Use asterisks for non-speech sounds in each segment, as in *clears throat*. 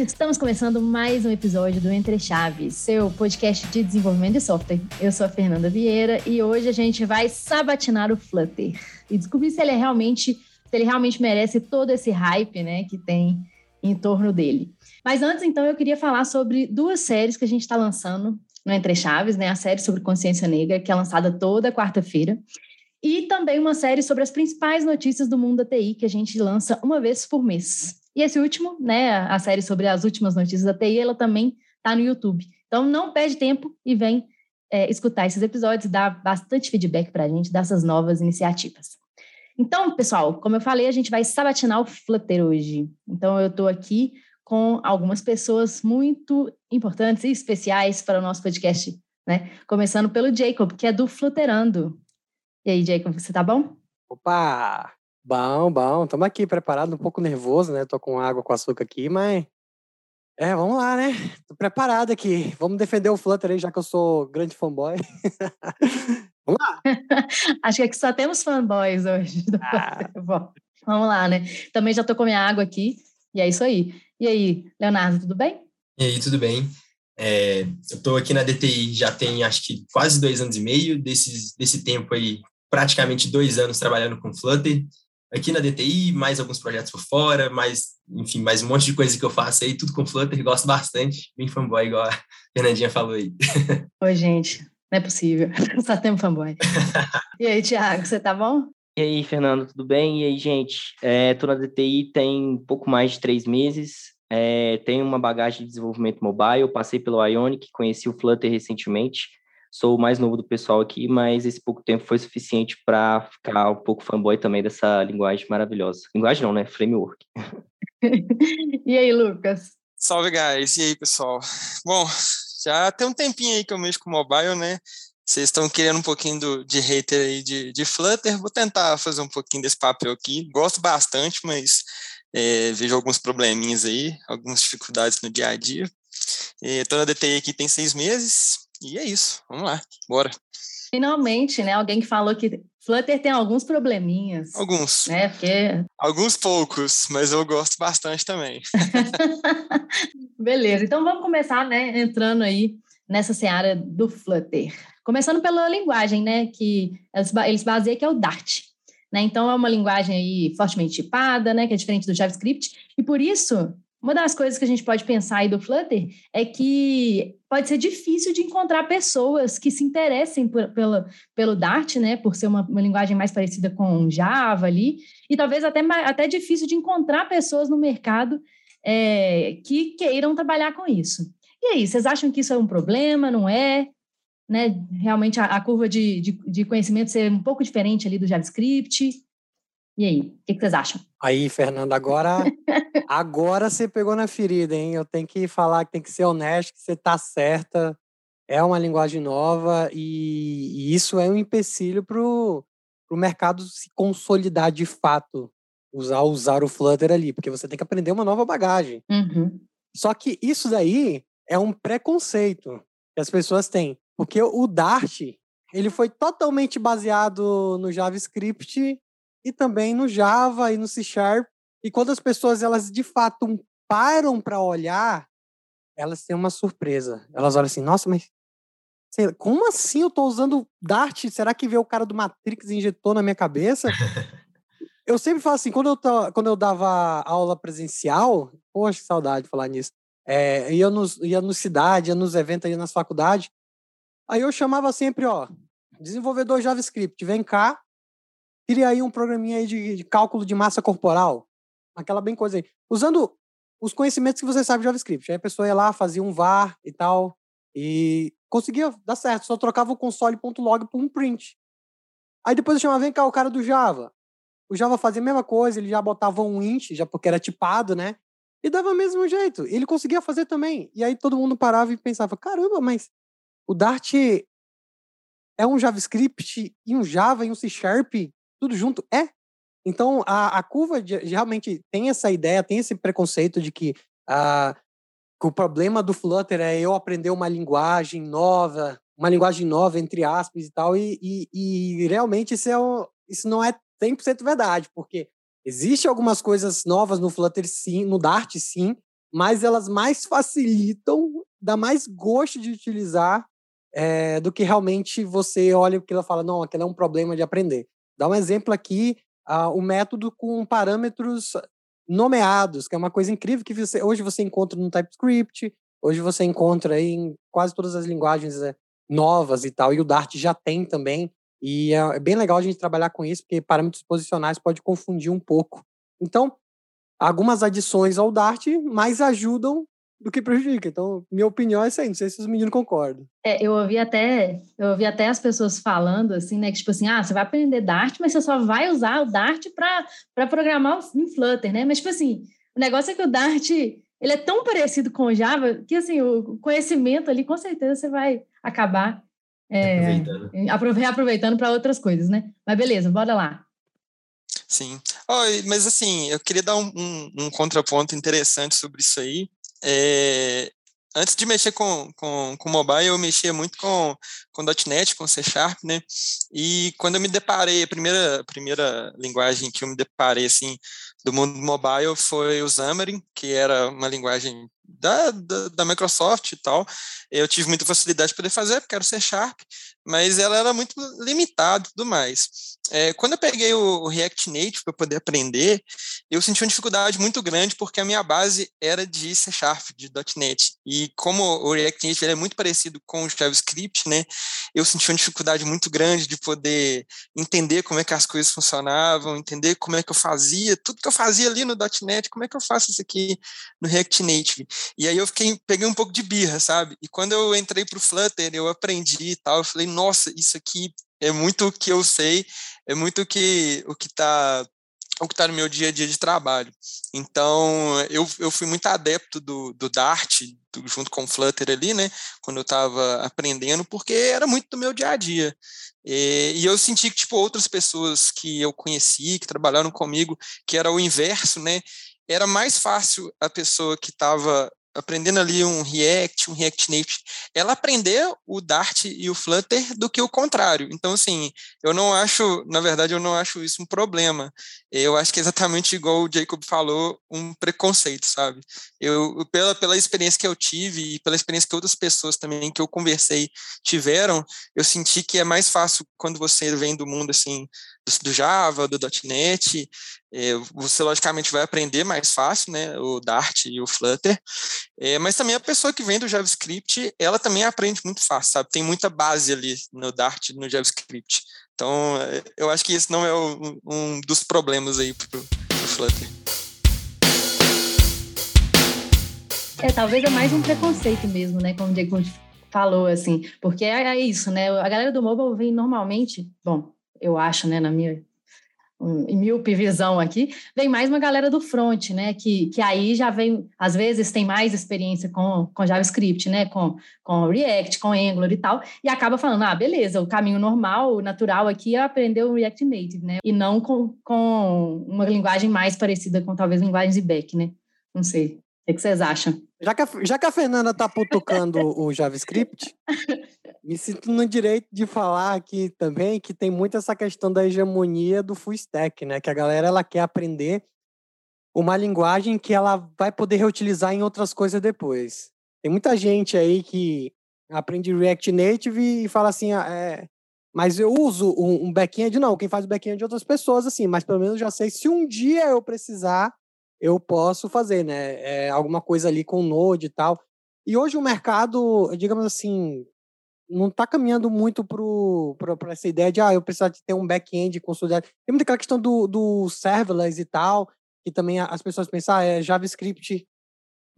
gente, estamos começando mais um episódio do Entre Chaves, seu podcast de desenvolvimento de software. Eu sou a Fernanda Vieira e hoje a gente vai sabatinar o Flutter e descobrir se ele é realmente, se ele realmente merece todo esse hype, né, que tem em torno dele. Mas antes, então, eu queria falar sobre duas séries que a gente está lançando no Entre Chaves, né, a série sobre consciência negra, que é lançada toda quarta-feira, e também uma série sobre as principais notícias do mundo da TI que a gente lança uma vez por mês. E esse último, né, a série sobre as últimas notícias da TI, ela também está no YouTube. Então não perde tempo e vem é, escutar esses episódios, dar bastante feedback para a gente dessas novas iniciativas. Então, pessoal, como eu falei, a gente vai sabatinar o Flutter hoje. Então eu estou aqui com algumas pessoas muito importantes e especiais para o nosso podcast, né? Começando pelo Jacob, que é do Flutterando. E aí, Jacob, você tá bom? Opa! Bom, bom. Estamos aqui preparado, um pouco nervoso, né? Tô com água com açúcar aqui, mas. É, vamos lá, né? Tô preparado aqui. Vamos defender o Flutter aí, já que eu sou grande fanboy. *laughs* vamos lá. *laughs* Acho que aqui só temos fanboys hoje. *laughs* Ah. Vamos lá, né? Também já tô com minha água aqui. E é isso aí. E aí, Leonardo, tudo bem? E aí, tudo bem? É, eu estou aqui na DTI já tem acho que quase dois anos e meio, desses, desse tempo aí, praticamente dois anos trabalhando com Flutter aqui na DTI, mais alguns projetos por fora, mais, enfim, mais um monte de coisa que eu faço aí, tudo com Flutter, gosto bastante, bem fanboy, igual a Fernandinha falou aí. Oi, gente, não é possível, *laughs* só temos fanboy. *laughs* e aí, Thiago, você tá bom? E aí, Fernando, tudo bem? E aí, gente, é, tô na DTI tem pouco mais de três meses, é, tenho uma bagagem de desenvolvimento mobile, passei pelo Ionic, conheci o Flutter recentemente, sou o mais novo do pessoal aqui, mas esse pouco tempo foi suficiente para ficar um pouco fanboy também dessa linguagem maravilhosa. Linguagem não, né? Framework. *laughs* e aí, Lucas? Salve, guys. E aí, pessoal? Bom, já tem um tempinho aí que eu mexo com mobile, né? Vocês estão querendo um pouquinho do, de hater aí de, de Flutter, vou tentar fazer um pouquinho desse papel aqui. Gosto bastante, mas é, vejo alguns probleminhas aí, algumas dificuldades no dia a dia. Estou na DTI aqui tem seis meses, e é isso, vamos lá, bora. Finalmente, né? Alguém que falou que Flutter tem alguns probleminhas. Alguns. Né? Porque... Alguns poucos, mas eu gosto bastante também. *laughs* Beleza, então vamos começar, né? Entrando aí nessa seara do Flutter. Começando pela linguagem, né? Que eles baseiam que é o Dart. Né? Então, é uma linguagem aí fortemente tipada, né? Que é diferente do JavaScript. E por isso, uma das coisas que a gente pode pensar aí do Flutter é que pode ser difícil de encontrar pessoas que se interessem por, pelo, pelo Dart, né, por ser uma, uma, linguagem mais parecida com Java ali, e talvez até, até difícil de encontrar pessoas no mercado é, que queiram trabalhar com isso. E aí, vocês acham que isso é um problema, não é? Né, realmente a, a curva de, de, de conhecimento ser um pouco diferente ali do JavaScript? E aí, o que, que, vocês acham? Aí, Fernanda, agora, *laughs* agora você pegou na ferida, hein? Eu tenho que falar que tem que ser honesto, que você está certa. É uma linguagem nova e, e isso é um empecilho para o mercado se consolidar de fato, usar, usar o Flutter ali, porque você tem que aprender uma nova bagagem. Uhum. Só que isso daí é um preconceito que as pessoas têm, porque o Dart ele foi totalmente baseado no JavaScript e também no Java e no C Sharp. E quando as pessoas elas de fato param para olhar, elas têm uma surpresa. Elas olham assim, nossa, mas como assim eu estou usando Dart? Será que veio o cara do Matrix e injetou na minha cabeça? *laughs* eu sempre falo assim, quando eu, tô, quando eu dava aula presencial, poxa, que saudade de falar nisso. É, ia, nos, ia no cidade, ia nos eventos, ia nas faculdades. Aí eu chamava sempre, ó, desenvolvedor JavaScript, vem cá, Cria aí um programinha aí de, de, cálculo de massa corporal. Aquela bem coisa aí. Usando os conhecimentos que você sabe de JavaScript. Aí a pessoa ia lá, fazia um var e tal. E conseguia dar certo. Só trocava o console.log por um print. Aí depois eu chamava, vem cá, o cara do Java. O Java fazia a mesma coisa, ele já botava um int, já porque era tipado, né? E dava o mesmo jeito. Ele conseguia fazer também. E aí todo mundo parava e pensava, caramba, mas o Dart é um JavaScript e um Java e um C Sharp tudo junto é. Então, a, a curva de, realmente tem essa ideia, tem esse preconceito de que, uh, que o problema do Flutter é eu aprender uma linguagem nova, uma linguagem nova, entre aspas e tal, e, e, e realmente isso, é um, isso não é 100% verdade, porque Existem algumas coisas novas no Flutter, sim, no Dart, sim, mas elas mais facilitam, dá mais gosto de utilizar é, do que realmente você olha aquilo e fala, não, aquilo é um problema de aprender. Dá um exemplo aqui, uh, o método com parâmetros nomeados, que é uma coisa incrível que você, hoje você encontra no TypeScript, hoje você encontra em quase todas as linguagens é, novas e tal, e o Dart já tem também. E é, é bem legal a gente trabalhar com isso, porque parâmetros posicionais pode confundir um pouco. Então, algumas adições ao Dart mais ajudam do que prejudica. Então, minha opinião é essa aí, não sei se os meninos concordam. É, eu ouvi até, eu ouvi até as pessoas falando assim, né, que tipo assim, ah, você vai aprender Dart, mas você só vai usar o Dart para programar em Flutter, né? Mas tipo assim, o negócio é que o Dart, ele é tão parecido com o Java que assim, o conhecimento ali com certeza você vai acabar é, aproveitando, aproveitando para outras coisas, né? Mas beleza, bora lá. Sim. Oh, mas assim, eu queria dar um, um, um contraponto interessante sobre isso aí. É, antes de mexer com, com, com mobile, eu mexia muito com, com .NET, com C Sharp, né? E quando eu me deparei, a primeira, a primeira linguagem que eu me deparei, assim, do mundo mobile foi o Xamarin, que era uma linguagem da, da, da, Microsoft e tal. Eu tive muita facilidade de poder fazer, porque era o C Sharp, mas ela era muito limitada e tudo mais. É, quando eu peguei o, React Native para poder aprender, eu senti uma dificuldade muito grande, porque a minha base era de C Sharp, de .NET. E como o React Native é muito parecido com o JavaScript, né, eu senti uma dificuldade muito grande de poder entender como é que as coisas funcionavam, entender como é que eu fazia, tudo que eu fazia ali no .NET, como é que eu faço isso aqui no React Native. E aí eu fiquei, peguei um pouco de birra, sabe? E quando eu entrei para o Flutter, eu aprendi e tal, eu falei, nossa, isso aqui é muito o que eu sei, é muito o que o que está o que está no meu dia a dia de trabalho. Então, eu, eu fui muito adepto do, do Dart, do, junto com o Flutter ali, né, quando eu estava aprendendo, porque era muito do meu dia a dia. E, e, eu senti que, tipo, outras pessoas que eu conheci, que trabalharam comigo, que era o inverso, né, era mais fácil a pessoa que estava aprendendo ali um React, um React Native, ela aprender o Dart e o Flutter do que o contrário. Então, assim, eu não acho, na verdade, eu não acho isso um problema. Eu acho que é exatamente igual o Jacob falou, um preconceito, sabe? Eu, pela, pela experiência que eu tive e pela experiência que outras pessoas também que eu conversei tiveram, eu senti que é mais fácil quando você vem do mundo, assim, do, Java, do .NET, você logicamente vai aprender mais fácil, né, o Dart e o Flutter, é, mas também a pessoa que vem do JavaScript, ela também aprende muito fácil, sabe? Tem muita base ali no Dart e no JavaScript. Então, é, eu acho que esse não é um, um dos problemas aí para o Flutter. É, talvez é mais um preconceito mesmo, né? Como o Diego falou, assim, porque é, é isso, né? A galera do mobile vem normalmente, bom, eu acho, né, na minha em míope visão aqui, vem mais uma galera do front, né? Que, que aí já vem, às vezes tem mais experiência com, com JavaScript, né? Com, com React, com Angular e tal, e acaba falando, ah, beleza, o caminho normal, natural aqui é aprender o React Native, né? E não com, com uma linguagem mais parecida com talvez linguagens de back, né? Não sei. O que vocês acham? Já que a, já que a Fernanda tá putucando *laughs* o JavaScript, me sinto no direito de falar aqui também que tem muito essa questão da hegemonia do full stack, né? Que a galera ela quer aprender uma linguagem que ela vai poder reutilizar em outras coisas depois. Tem muita gente aí que aprende React Native e fala assim, ah, é, mas eu uso um, um back-end, não, quem faz o back-end de outras pessoas, assim, mas pelo menos já sei se um dia eu precisar, eu posso fazer, né? É, alguma coisa ali com Node e tal. E hoje o mercado, digamos assim, não está caminhando muito para essa ideia de ah, eu precisar de ter um back-end consolidado. Tem muita aquela questão do, do serverless e tal, que também as pessoas pensam, ah, é JavaScript.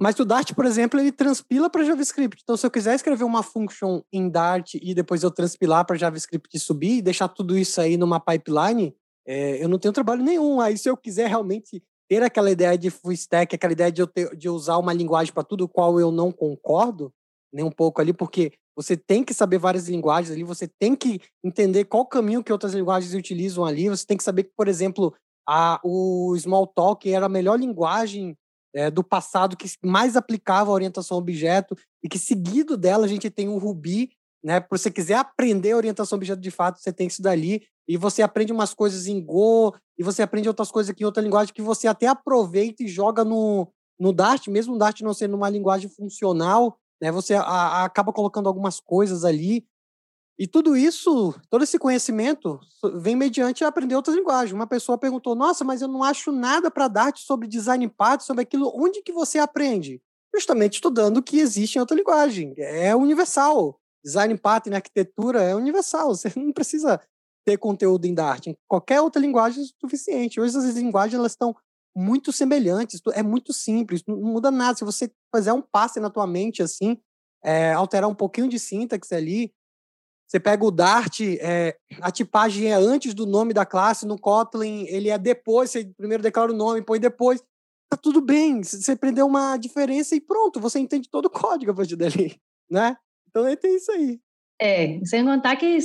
Mas o Dart, por exemplo, ele transpila para JavaScript. Então, se eu quiser escrever uma function em Dart e depois eu transpilar para JavaScript e subir e deixar tudo isso aí numa pipeline, é, eu não tenho trabalho nenhum. Aí, se eu quiser realmente ter aquela ideia de full stack, aquela ideia de eu ter, de usar uma linguagem para tudo, qual eu não concordo, nem um pouco ali, porque você tem que saber várias linguagens ali, você tem que entender qual caminho que outras linguagens utilizam ali, você tem que saber que, por exemplo, a, o Smalltalk era a melhor linguagem é, do passado que mais aplicava a orientação a objeto e que seguido dela a gente tem o Ruby, né? Se você quiser aprender orientação objeto de fato, você tem isso dali. E você aprende umas coisas em Go, e você aprende outras coisas aqui em outra linguagem que você até aproveita e joga no, no Dart, mesmo o Dart não sendo uma linguagem funcional, né? Você a, a, acaba colocando algumas coisas ali. E tudo isso, todo esse conhecimento vem mediante aprender outras linguagens. Uma pessoa perguntou: "Nossa, mas eu não acho nada para Dart sobre design path, sobre aquilo. Onde que você aprende?" Justamente estudando que existe em outra linguagem. É universal. Design pattern, arquitetura é universal. *laughs* Você não precisa ter conteúdo em Dart. Em qualquer outra linguagem é suficiente. Hoje as linguagens elas estão muito semelhantes, é muito simples, não muda nada. Se você fizer um passe na tua mente assim, é, alterar um pouquinho de sintaxe ali, você pega o Dart, é, a tipagem é antes do nome da classe, no Kotlin ele é depois, você primeiro declara o nome, põe depois. Tá tudo bem, você aprendeu uma diferença e pronto, você entende todo o *laughs* código a partir dali, né? Então é tem isso aí. É, sem contar que,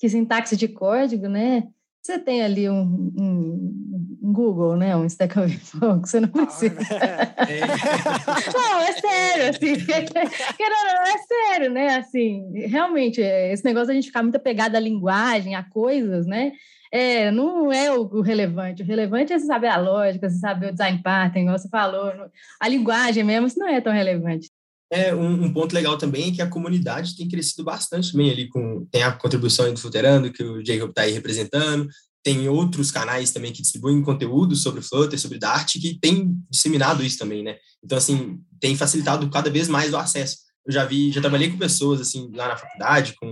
que sintaxe de código, né? Você tem ali um, um, um Google, né? Um Stack Overflow, que você não ah, precisa. É. não, é sério, assim. *laughs* é sério, né? Assim, realmente, é, esse negócio de a gente ficar muito apegado à linguagem, a coisas, né? É, não é o, o, relevante. O relevante é você saber a lógica, você saber o design pattern, como você falou. A linguagem mesmo, isso não é tão relevante. É, um, um, ponto legal também é que a comunidade tem crescido bastante também ali, com, tem a contribuição do Fluterando, que o Jacob está aí representando, tem outros canais também que distribuem conteúdo sobre Flutter, sobre Dart, que tem disseminado isso também, né? Então, assim, tem facilitado cada vez mais o acesso. Eu já vi, já trabalhei com pessoas, assim, lá na faculdade, com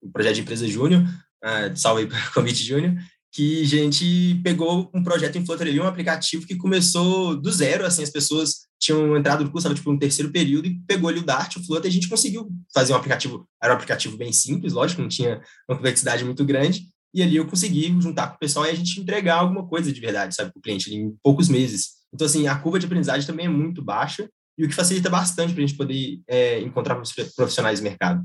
o projeto de empresa Júnior, uh, salve aí para o *laughs* convite Júnior, que a gente pegou um projeto em Flutter ali, um aplicativo que começou do zero, assim, as pessoas tinham entrado no curso, estava tipo no terceiro período e pegou ali o Dart, o Flutter, e a gente conseguiu fazer um aplicativo, era um aplicativo bem simples, lógico, não tinha uma complexidade muito grande, e ali eu consegui juntar com o pessoal e a gente entregar alguma coisa de verdade, sabe, para o cliente, em poucos meses. Então, assim, a curva de aprendizagem também é muito baixa, e o que facilita bastante para a gente poder é, encontrar profissionais no mercado.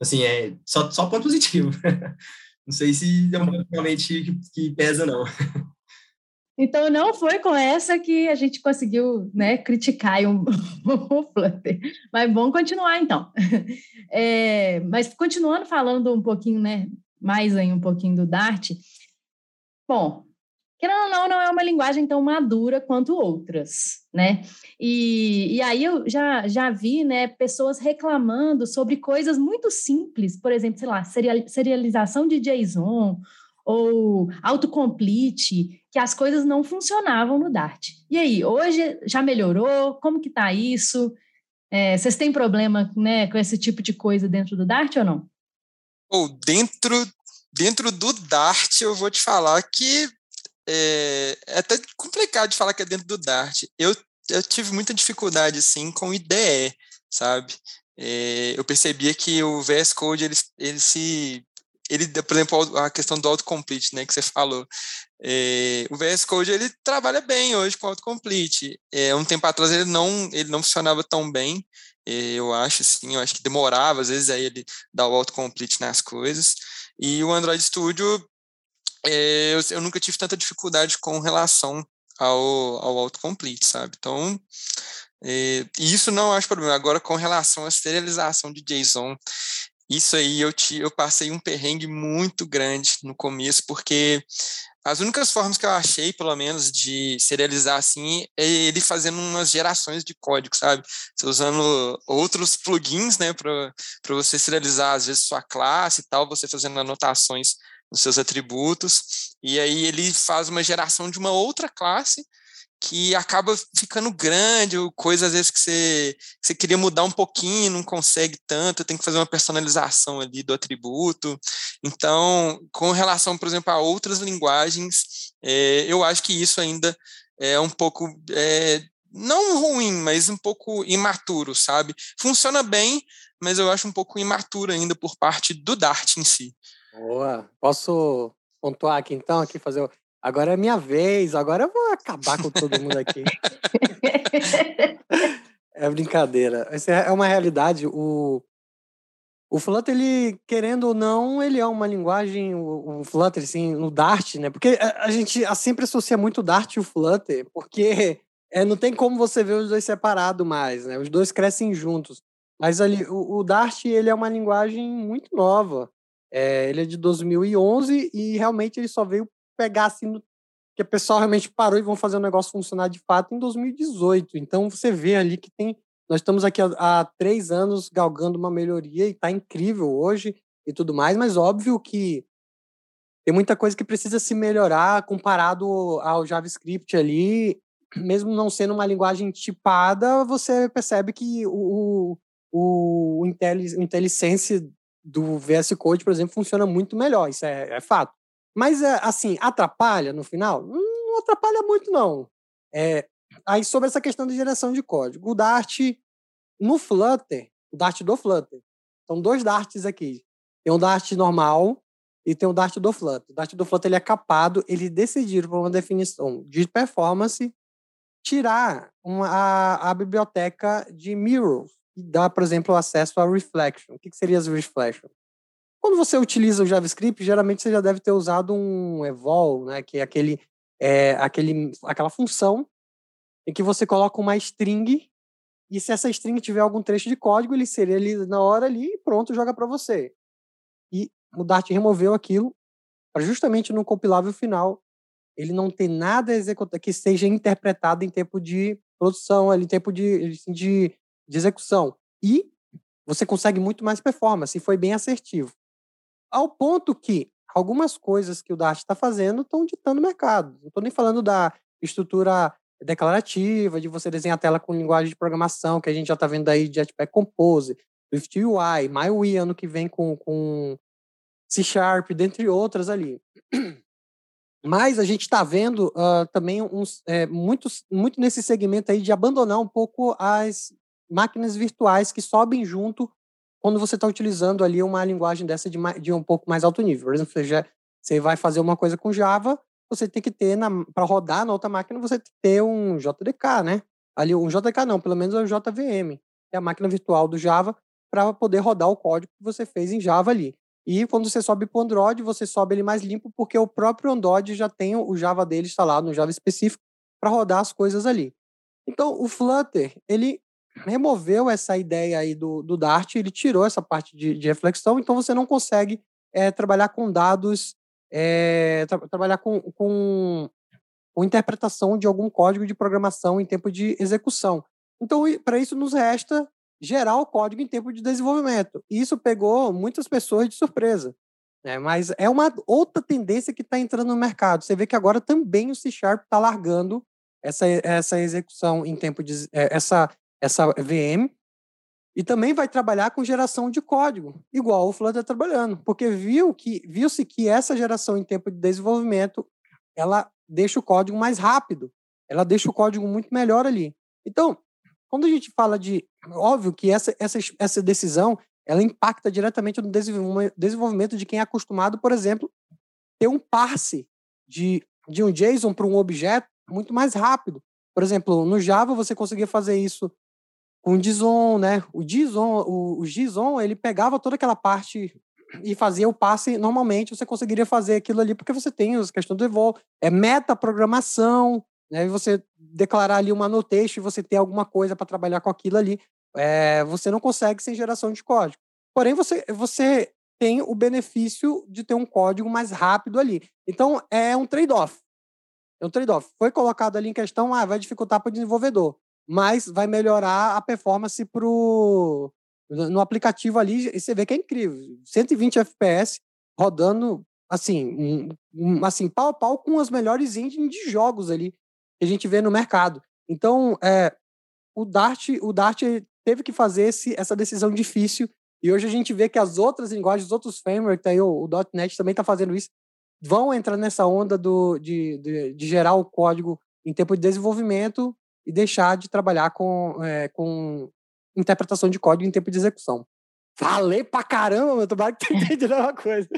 Assim, é só, só ponto positivo. *laughs* Não sei se é um realmente que, que pesa, não. Então, não foi com essa que a gente conseguiu né, criticar *laughs* o Flutter. Mas bom continuar, então. É, mas continuando falando um pouquinho, né, mais aí um pouquinho do Dart. Bom, querendo ou não, não é uma linguagem tão madura quanto outras, né? E, e aí eu já, já vi, né, pessoas reclamando sobre coisas muito simples, por exemplo, sei lá, serialização de JSON ou autocomplete, que as coisas não funcionavam no Dart. E aí, hoje já melhorou? Como que tá isso? É, vocês têm problema né, com esse tipo de coisa dentro do Dart ou não? Ou dentro, dentro do Dart, eu vou te falar que é, é até complicado de falar que é dentro do Dart. Eu, eu tive muita dificuldade, sim, com IDE, sabe? É, eu percebia que o VS Code, ele, ele se... Ele, por exemplo, a questão do autocomplete, né, que você falou. É, o VS Code, ele trabalha bem hoje com autocomplete. É, um tempo atrás ele não, ele não funcionava tão bem, é, eu acho, assim, eu acho que demorava, às vezes, aí ele dar o autocomplete nas coisas. E o Android Studio, eu, eu, nunca tive tanta dificuldade com relação ao, ao autocomplete, sabe? Então, é, isso não acho problema. Agora, com relação à serialização de JSON, isso aí eu, te, eu passei um perrengue muito grande no começo, porque as únicas formas que eu achei, pelo menos, de serializar assim, é ele fazendo umas gerações de código, sabe? Você usando outros plugins, né, para você serializar, às vezes, sua classe e tal, você fazendo anotações nos seus atributos, e aí ele faz uma geração de uma outra classe que acaba ficando grande, ou coisa às vezes que você, você queria mudar um pouquinho, não consegue tanto, tem que fazer uma personalização ali do atributo. Então, com relação, por exemplo, a outras linguagens, é, eu acho que isso ainda é um pouco, é, não ruim, mas um pouco imaturo, sabe? Funciona bem, mas eu acho um pouco imaturo ainda por parte do Dart em si. Boa. Posso pontuar aqui então, aqui fazer. Agora é minha vez, agora eu vou acabar com todo mundo aqui. *laughs* é brincadeira. Essa é uma realidade. O, o Flutter, ele, querendo ou não, ele é uma linguagem, o, o Flutter, no Dart, né? Porque a, a, gente sempre associa muito o Dart e o Flutter, porque *laughs* é, não tem como você ver os dois separados mais, né? Os dois crescem juntos. Mas ali, o, o Dart, ele é uma linguagem muito nova. É, ele é de 2011 e realmente ele só veio pegar assim no, que o pessoal realmente parou e vão fazer o negócio funcionar de fato em 2018. Então você vê ali que tem. Nós estamos aqui há, há três anos galgando uma melhoria e está incrível hoje e tudo mais, mas óbvio que tem muita coisa que precisa se melhorar comparado ao JavaScript ali. Mesmo não sendo uma linguagem tipada, você percebe que o, o, o IntelliSense do VS Code, por exemplo, funciona muito melhor, isso é, é fato. Mas, é, assim, atrapalha no final? Não atrapalha muito, não. É, aí, sobre essa questão de geração de código, o Dart no Flutter, o Dart do Flutter, são dois Darts aqui. Tem um Dart normal e tem o Dart do Flutter. O Dart do Flutter ele é capado, eles decidiram por uma definição de performance tirar uma, a, a biblioteca de mirrors e dar, por exemplo, acesso a reflection. O que, que seria as reflection? Quando você utiliza o JavaScript, geralmente você já deve ter usado um evol, né, que é aquele, é, aquele, aquela função em que você coloca uma string e se essa string tiver algum trecho de código, ele seria ali na hora ali e pronto, joga para você. E o Dart removeu aquilo para justamente no compilável final ele não ter nada que seja interpretado em tempo de produção, ali, em tempo de, assim, de de execução. E você consegue muito mais performance, e foi bem assertivo. Ao ponto que algumas coisas que o Dart está fazendo estão ditando o mercado. Não estou nem falando da estrutura declarativa, de você desenhar a tela com linguagem de programação, que a gente já está vendo aí de Jetpack Compose, Swift UI, MyUI ano que vem com, com C Sharp, dentre outras ali. Mas a gente está vendo uh, também uns, é, muitos, muito nesse segmento aí de abandonar um pouco as máquinas virtuais que sobem junto quando você está utilizando ali uma linguagem dessa de, de, um pouco mais alto nível. Por exemplo, você, já, você vai fazer uma coisa com Java, você tem que ter, para rodar na outra máquina, você tem que ter um JDK, né? Ali, um JDK não, pelo menos é o JVM, é a máquina virtual do Java, para poder rodar o código que você fez em Java ali. E quando você sobe para o Android, você sobe ele mais limpo, porque o próprio Android já tem o Java dele instalado, no Java específico, para rodar as coisas ali. Então, o Flutter, ele removeu essa ideia aí do, do Dart, ele tirou essa parte de, de reflexão, então você não consegue é, trabalhar com dados, é, tra trabalhar com, com, com interpretação de algum código de programação em tempo de execução. Então, para isso, nos resta gerar o código em tempo de desenvolvimento. E isso pegou muitas pessoas de surpresa. Né? Mas é uma outra tendência que está entrando no mercado. Você vê que agora também o C Sharp está largando essa, essa execução em tempo de. essa essa VM, e também vai trabalhar com geração de código, igual o Flutter está trabalhando, porque viu que viu-se que essa geração em tempo de desenvolvimento ela deixa o código mais rápido, ela deixa o código muito melhor ali. Então, quando a gente fala de, óbvio que essa essa essa decisão ela impacta diretamente no desenvolvimento de quem é acostumado, por exemplo, ter um parse de, de um JSON para um objeto muito mais rápido. Por exemplo, no Java você conseguia fazer isso com o Dizon, né? O Dizon, o, o Gizon, ele pegava toda aquela parte e fazia o passe normalmente, você conseguiria fazer aquilo ali porque você tem as questões do evol, é metaprogramação, né? E você declarar ali uma notation e você ter alguma coisa para trabalhar com aquilo ali, é, você não consegue sem geração de código. Porém, você, você tem o benefício de ter um código mais rápido ali. Então, é um trade-off. É um trade-off. Foi colocado ali em questão, ah, vai dificultar para o desenvolvedor mas vai melhorar a performance pro, no aplicativo ali, e você vê que é incrível. 120 FPS rodando assim, um, um, assim, pau a pau com as melhores engines de jogos ali que a gente vê no mercado. Então, é, o Dart, o Dart teve que fazer esse, essa decisão difícil e hoje a gente vê que as outras linguagens, os outros frameworks, aí, o, o .NET também está fazendo isso, vão entrar nessa onda do, de, de, de gerar o código em tempo de desenvolvimento e deixar de trabalhar com, é, com interpretação de código em tempo de execução. Falei pra caramba, meu tomara que tu *laughs* entendeu uma coisa.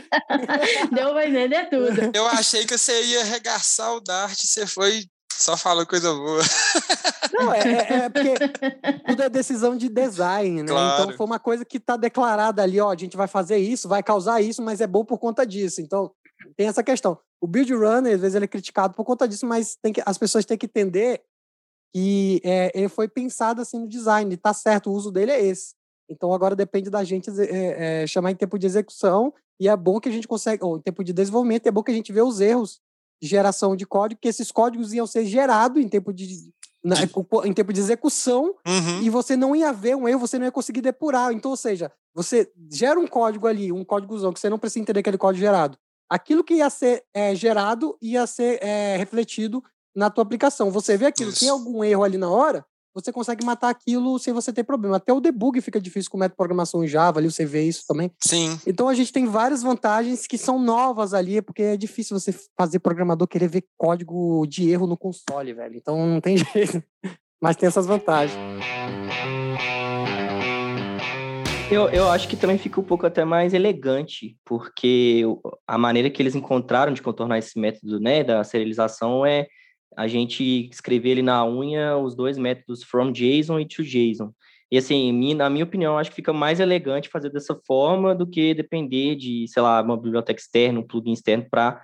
Deu pra entender tudo. Eu achei que você ia arregaçar o Dart, você foi só falou coisa boa. Não, é, é, é, porque *laughs* tudo é decisão de design, né? Então, claro. Então foi uma coisa que está declarada ali, ó, a gente vai fazer isso, vai causar isso, mas é bom por conta disso. Então, tem essa questão. O build runner, às vezes, ele é criticado por conta disso, mas tem que, as pessoas têm que entender que é, ele foi pensado assim no design, tá certo, o uso dele é esse. Então agora depende da gente é, é, chamar em tempo de execução e é bom que a gente consegue, ou em tempo de desenvolvimento, é bom que a gente vê os erros de geração de código, que esses códigos iam ser gerados em tempo de, na, em tempo de execução Uhum. e você não ia ver um erro, você não ia conseguir depurar. Então, ou seja, você gera um código ali, um códigozão, que você não precisa entender aquele código gerado. Aquilo que ia ser é, gerado ia ser é, refletido na tua aplicação. Você vê aquilo, Isso. tem algum erro ali na hora, você consegue matar aquilo sem você ter problema. Até o debug fica difícil com o método de programação em Java, ali você vê isso também. Sim. Então a gente tem várias vantagens que são novas ali, porque é difícil você fazer programador querer ver código de erro no console, velho. Então não tem *laughs* jeito. Mas tem essas vantagens. Eu, eu acho que também fica um pouco até mais elegante, porque a maneira que eles encontraram de contornar esse método né, da serialização é a gente escrever ali na unha os dois métodos from JSON e to JSON. E assim, na minha opinião, acho que fica mais elegante fazer dessa forma do que depender de, sei lá, uma biblioteca externa, um plugin externo para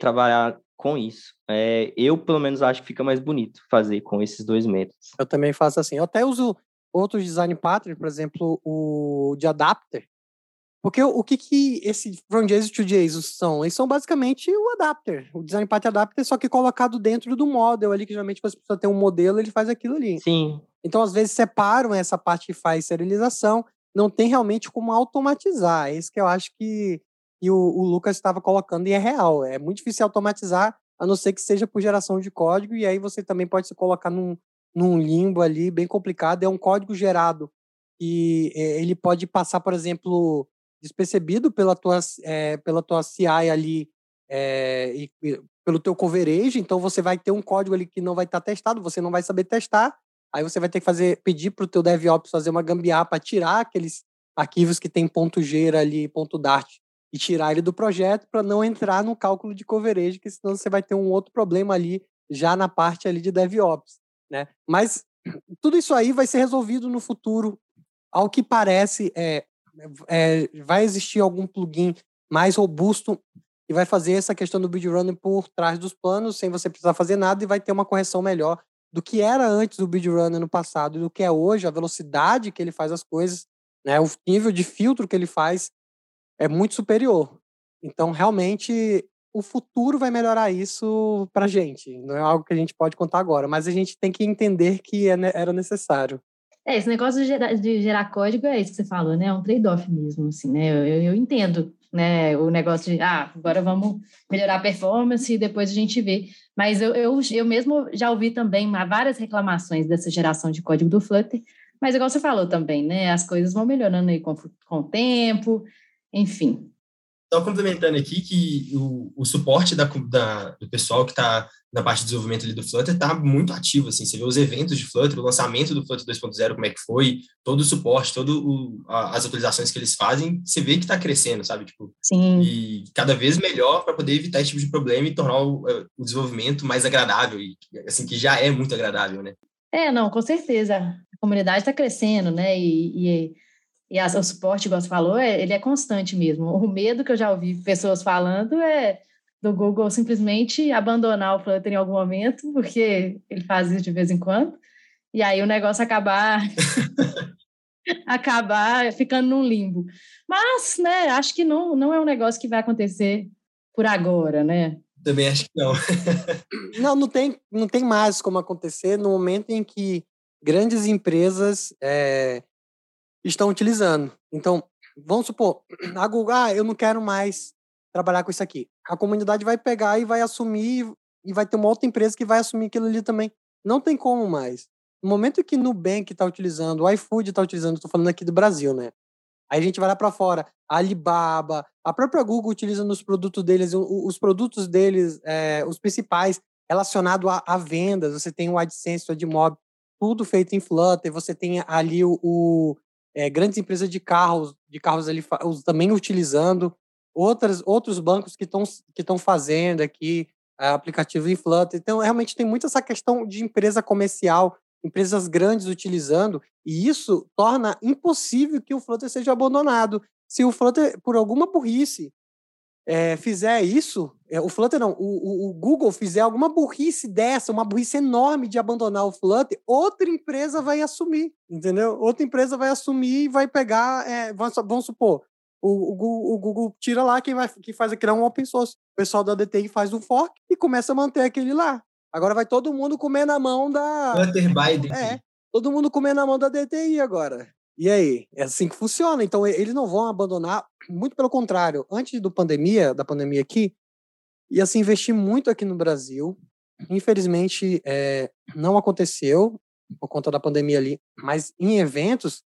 trabalhar com isso. É, eu, pelo menos, acho que fica mais bonito fazer com esses dois métodos. Eu também faço assim. Eu até uso outros design patterns, por exemplo, o de adapter. Porque o, o que que esse from JSON to JSON são? Eles são basicamente o adapter, o design pattern adapter, só que colocado dentro do model ali, que geralmente quando a pessoa tem um modelo, ele faz aquilo ali. Sim, Então, às vezes, separam essa parte que faz serialização, não tem realmente como automatizar. É isso que eu acho que, que o, o Lucas estava colocando e é real. É muito difícil automatizar, a não ser que seja por geração de código, e aí você também pode se colocar num, num limbo ali bem complicado. É um código gerado e eh, ele pode passar, por exemplo, despercebido pela tua, eh, pela tua CI ali eh, e, pelo teu coverage, então você vai ter um código ali que não vai estar testado, você não vai saber testar, Aí você vai ter que fazer, pedir para o teu DevOps fazer uma gambiarra para tirar aqueles arquivos que tem ponto .gira ali, ponto .dart, e tirar ele do projeto para não entrar no cálculo de coverage, que senão você vai ter um outro problema ali já na parte ali de DevOps, né? Mas tudo isso aí vai ser resolvido no futuro. Ao que parece, é, é, vai existir algum plugin mais robusto e vai fazer essa questão do build running por trás dos planos, sem você precisar fazer nada, e vai ter uma correção melhor do que era antes do build runner no passado e do que é hoje, a velocidade que ele faz as coisas, né, o nível de filtro que ele faz é muito superior. Então, realmente, o futuro vai melhorar isso para gente. Não é algo que a gente pode contar agora, mas a gente tem que entender que é, era necessário. É, esse negócio de gerar, de gerar, código é isso que você falou, né? É um trade-off mesmo, assim, né? Eu, eu, entendo, né? O negócio de, ah, agora vamos melhorar a performance e depois a gente vê. Mas eu, eu, eu mesmo já ouvi também várias reclamações dessa geração de código do Flutter, mas igual você falou também, né? As coisas vão melhorando aí com, com o tempo, enfim. Só complementando aqui que o, o suporte da, da, do pessoal que está na parte de desenvolvimento ali do Flutter está muito ativo, assim, você vê os eventos de Flutter, o lançamento do Flutter 2.0, como é que foi, todo o suporte, todas as atualizações que eles fazem, você vê que está crescendo, sabe? Tipo, Sim. E cada vez melhor para poder evitar esse tipo de problema e tornar o, o, desenvolvimento mais agradável, e assim, que já é muito agradável, né? É, não, com certeza. A comunidade está crescendo, né? E, e, e a, o suporte, igual você falou, é, ele é constante mesmo. O medo que eu já ouvi pessoas falando é do Google simplesmente abandonar o Flutter em algum momento, porque ele faz isso de vez em quando, e aí o negócio acabar *laughs* acabar ficando num limbo. Mas, né, acho que não, não é um negócio que vai acontecer por agora, né? Também acho que não. *laughs* não, não tem, não tem mais como acontecer no momento em que grandes empresas é, estão utilizando. Então, vamos supor, a Google, ah, eu não quero mais trabalhar com isso aqui. A comunidade vai pegar e vai assumir, e vai ter uma outra empresa que vai assumir aquilo ali também. Não tem como mais. No momento que Nubank está utilizando, o iFood está utilizando, estou falando aqui do Brasil, né? Aí a gente vai lá para fora, a Alibaba, a própria Google utiliza nos produtos deles, os produtos deles, é, os principais, relacionados a, a, vendas. Você tem o AdSense, o AdMob, tudo feito em Flutter. Você tem ali o, o é, grandes empresas de carros, de carros ali também utilizando outras, outros bancos que estão que estão fazendo aqui é, aplicativos em Flutter. Então, realmente tem muito essa questão de empresa comercial, empresas grandes utilizando, e isso torna impossível que o Flutter seja abandonado. Se o Flutter, por alguma burrice, é, fizer isso, é, o Flutter não, o, o, o, Google fizer alguma burrice dessa, uma burrice enorme de abandonar o Flutter, outra empresa vai assumir, entendeu? Outra empresa vai assumir e vai pegar, é, vamos, vamos supor, o, o, Google, tira lá quem vai que faz é um open source. O pessoal da DTI faz um fork e começa a manter aquele lá. Agora vai todo mundo comer na mão da. Flutter by DTI. É, todo mundo comer na mão da DTI agora. E aí? É assim que funciona. Então, eles não vão abandonar, muito pelo contrário. Antes do pandemia, da pandemia aqui, ia se investir muito aqui no Brasil. Infelizmente, é, não aconteceu por conta da pandemia ali. Mas em eventos,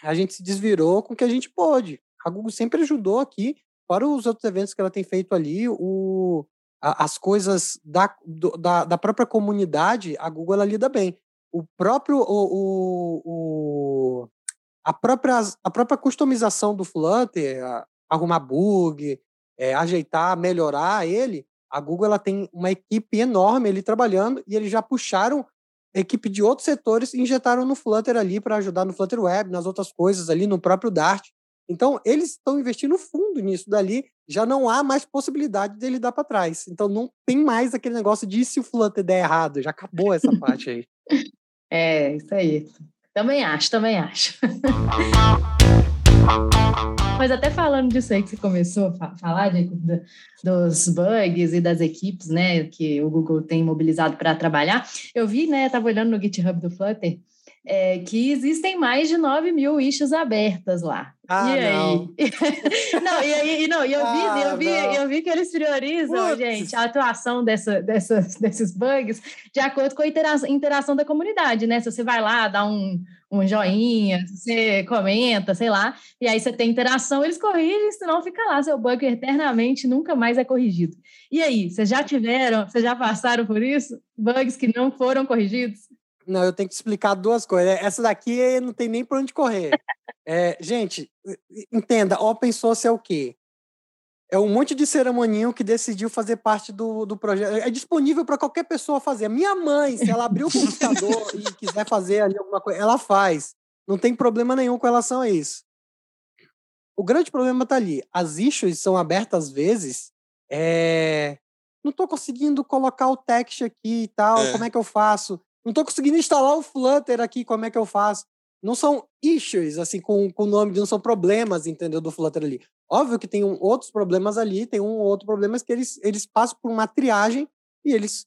a gente se desvirou com o que a gente pôde. A Google sempre ajudou aqui, para os outros eventos que ela tem feito ali, o, a, as coisas da, do, da, da, própria comunidade, a Google ela lida bem. O próprio o, o, o a própria, a própria customização do Flutter, arrumar bug, é, ajeitar, melhorar ele, a Google ela tem uma equipe enorme ali trabalhando e eles já puxaram equipe de outros setores e injetaram no Flutter ali para ajudar no Flutter Web, nas outras coisas ali, no próprio Dart. Então, eles estão investindo fundo nisso dali, já não há mais possibilidade dele dar para trás. Então, não tem mais aquele negócio de se o Flutter der errado, já acabou essa *laughs* parte aí. É, isso aí. Também acho, também acho. Mas até falando disso aí que você começou a falar, de, dos bugs e das equipes, né, que o Google tem mobilizado para trabalhar, eu vi, né, estava olhando no GitHub do Flutter, é, que existem mais de 9 mil issues abertas lá. Ah, e aí? Não. *laughs* não, e aí, não, e eu vi, ah, eu vi, não. eu vi que eles priorizam, Putz. gente, a atuação dessa, dessas, *laughs* desses bugs de acordo com a interação, interação da comunidade, né? Se você vai lá, dá um, um joinha, você comenta, sei lá, e aí você tem interação, eles corrigem, senão fica lá, seu bug eternamente nunca mais é corrigido. E aí, vocês já tiveram, vocês já passaram por isso? Bugs que não foram corrigidos? Não, eu tenho que explicar duas coisas. Essa daqui não tem nem por onde correr. É, gente, entenda, open source é o quê? É um monte de ceramoninho que decidiu fazer parte do, do projeto. É disponível para qualquer pessoa fazer. Minha mãe, se ela abrir o computador e quiser fazer ali alguma coisa, ela faz. Não tem problema nenhum com relação a isso. O grande problema está ali. As issues são abertas às vezes. É... Não estou conseguindo colocar o text aqui e tal. É. Como é que eu faço? Não estou conseguindo instalar o Flutter aqui, como é que eu faço? Não são issues, assim, com o nome, não são problemas, entendeu, do Flutter ali. Óbvio que tem um, outros problemas ali, tem um outro problema que eles, eles passam por uma triagem e eles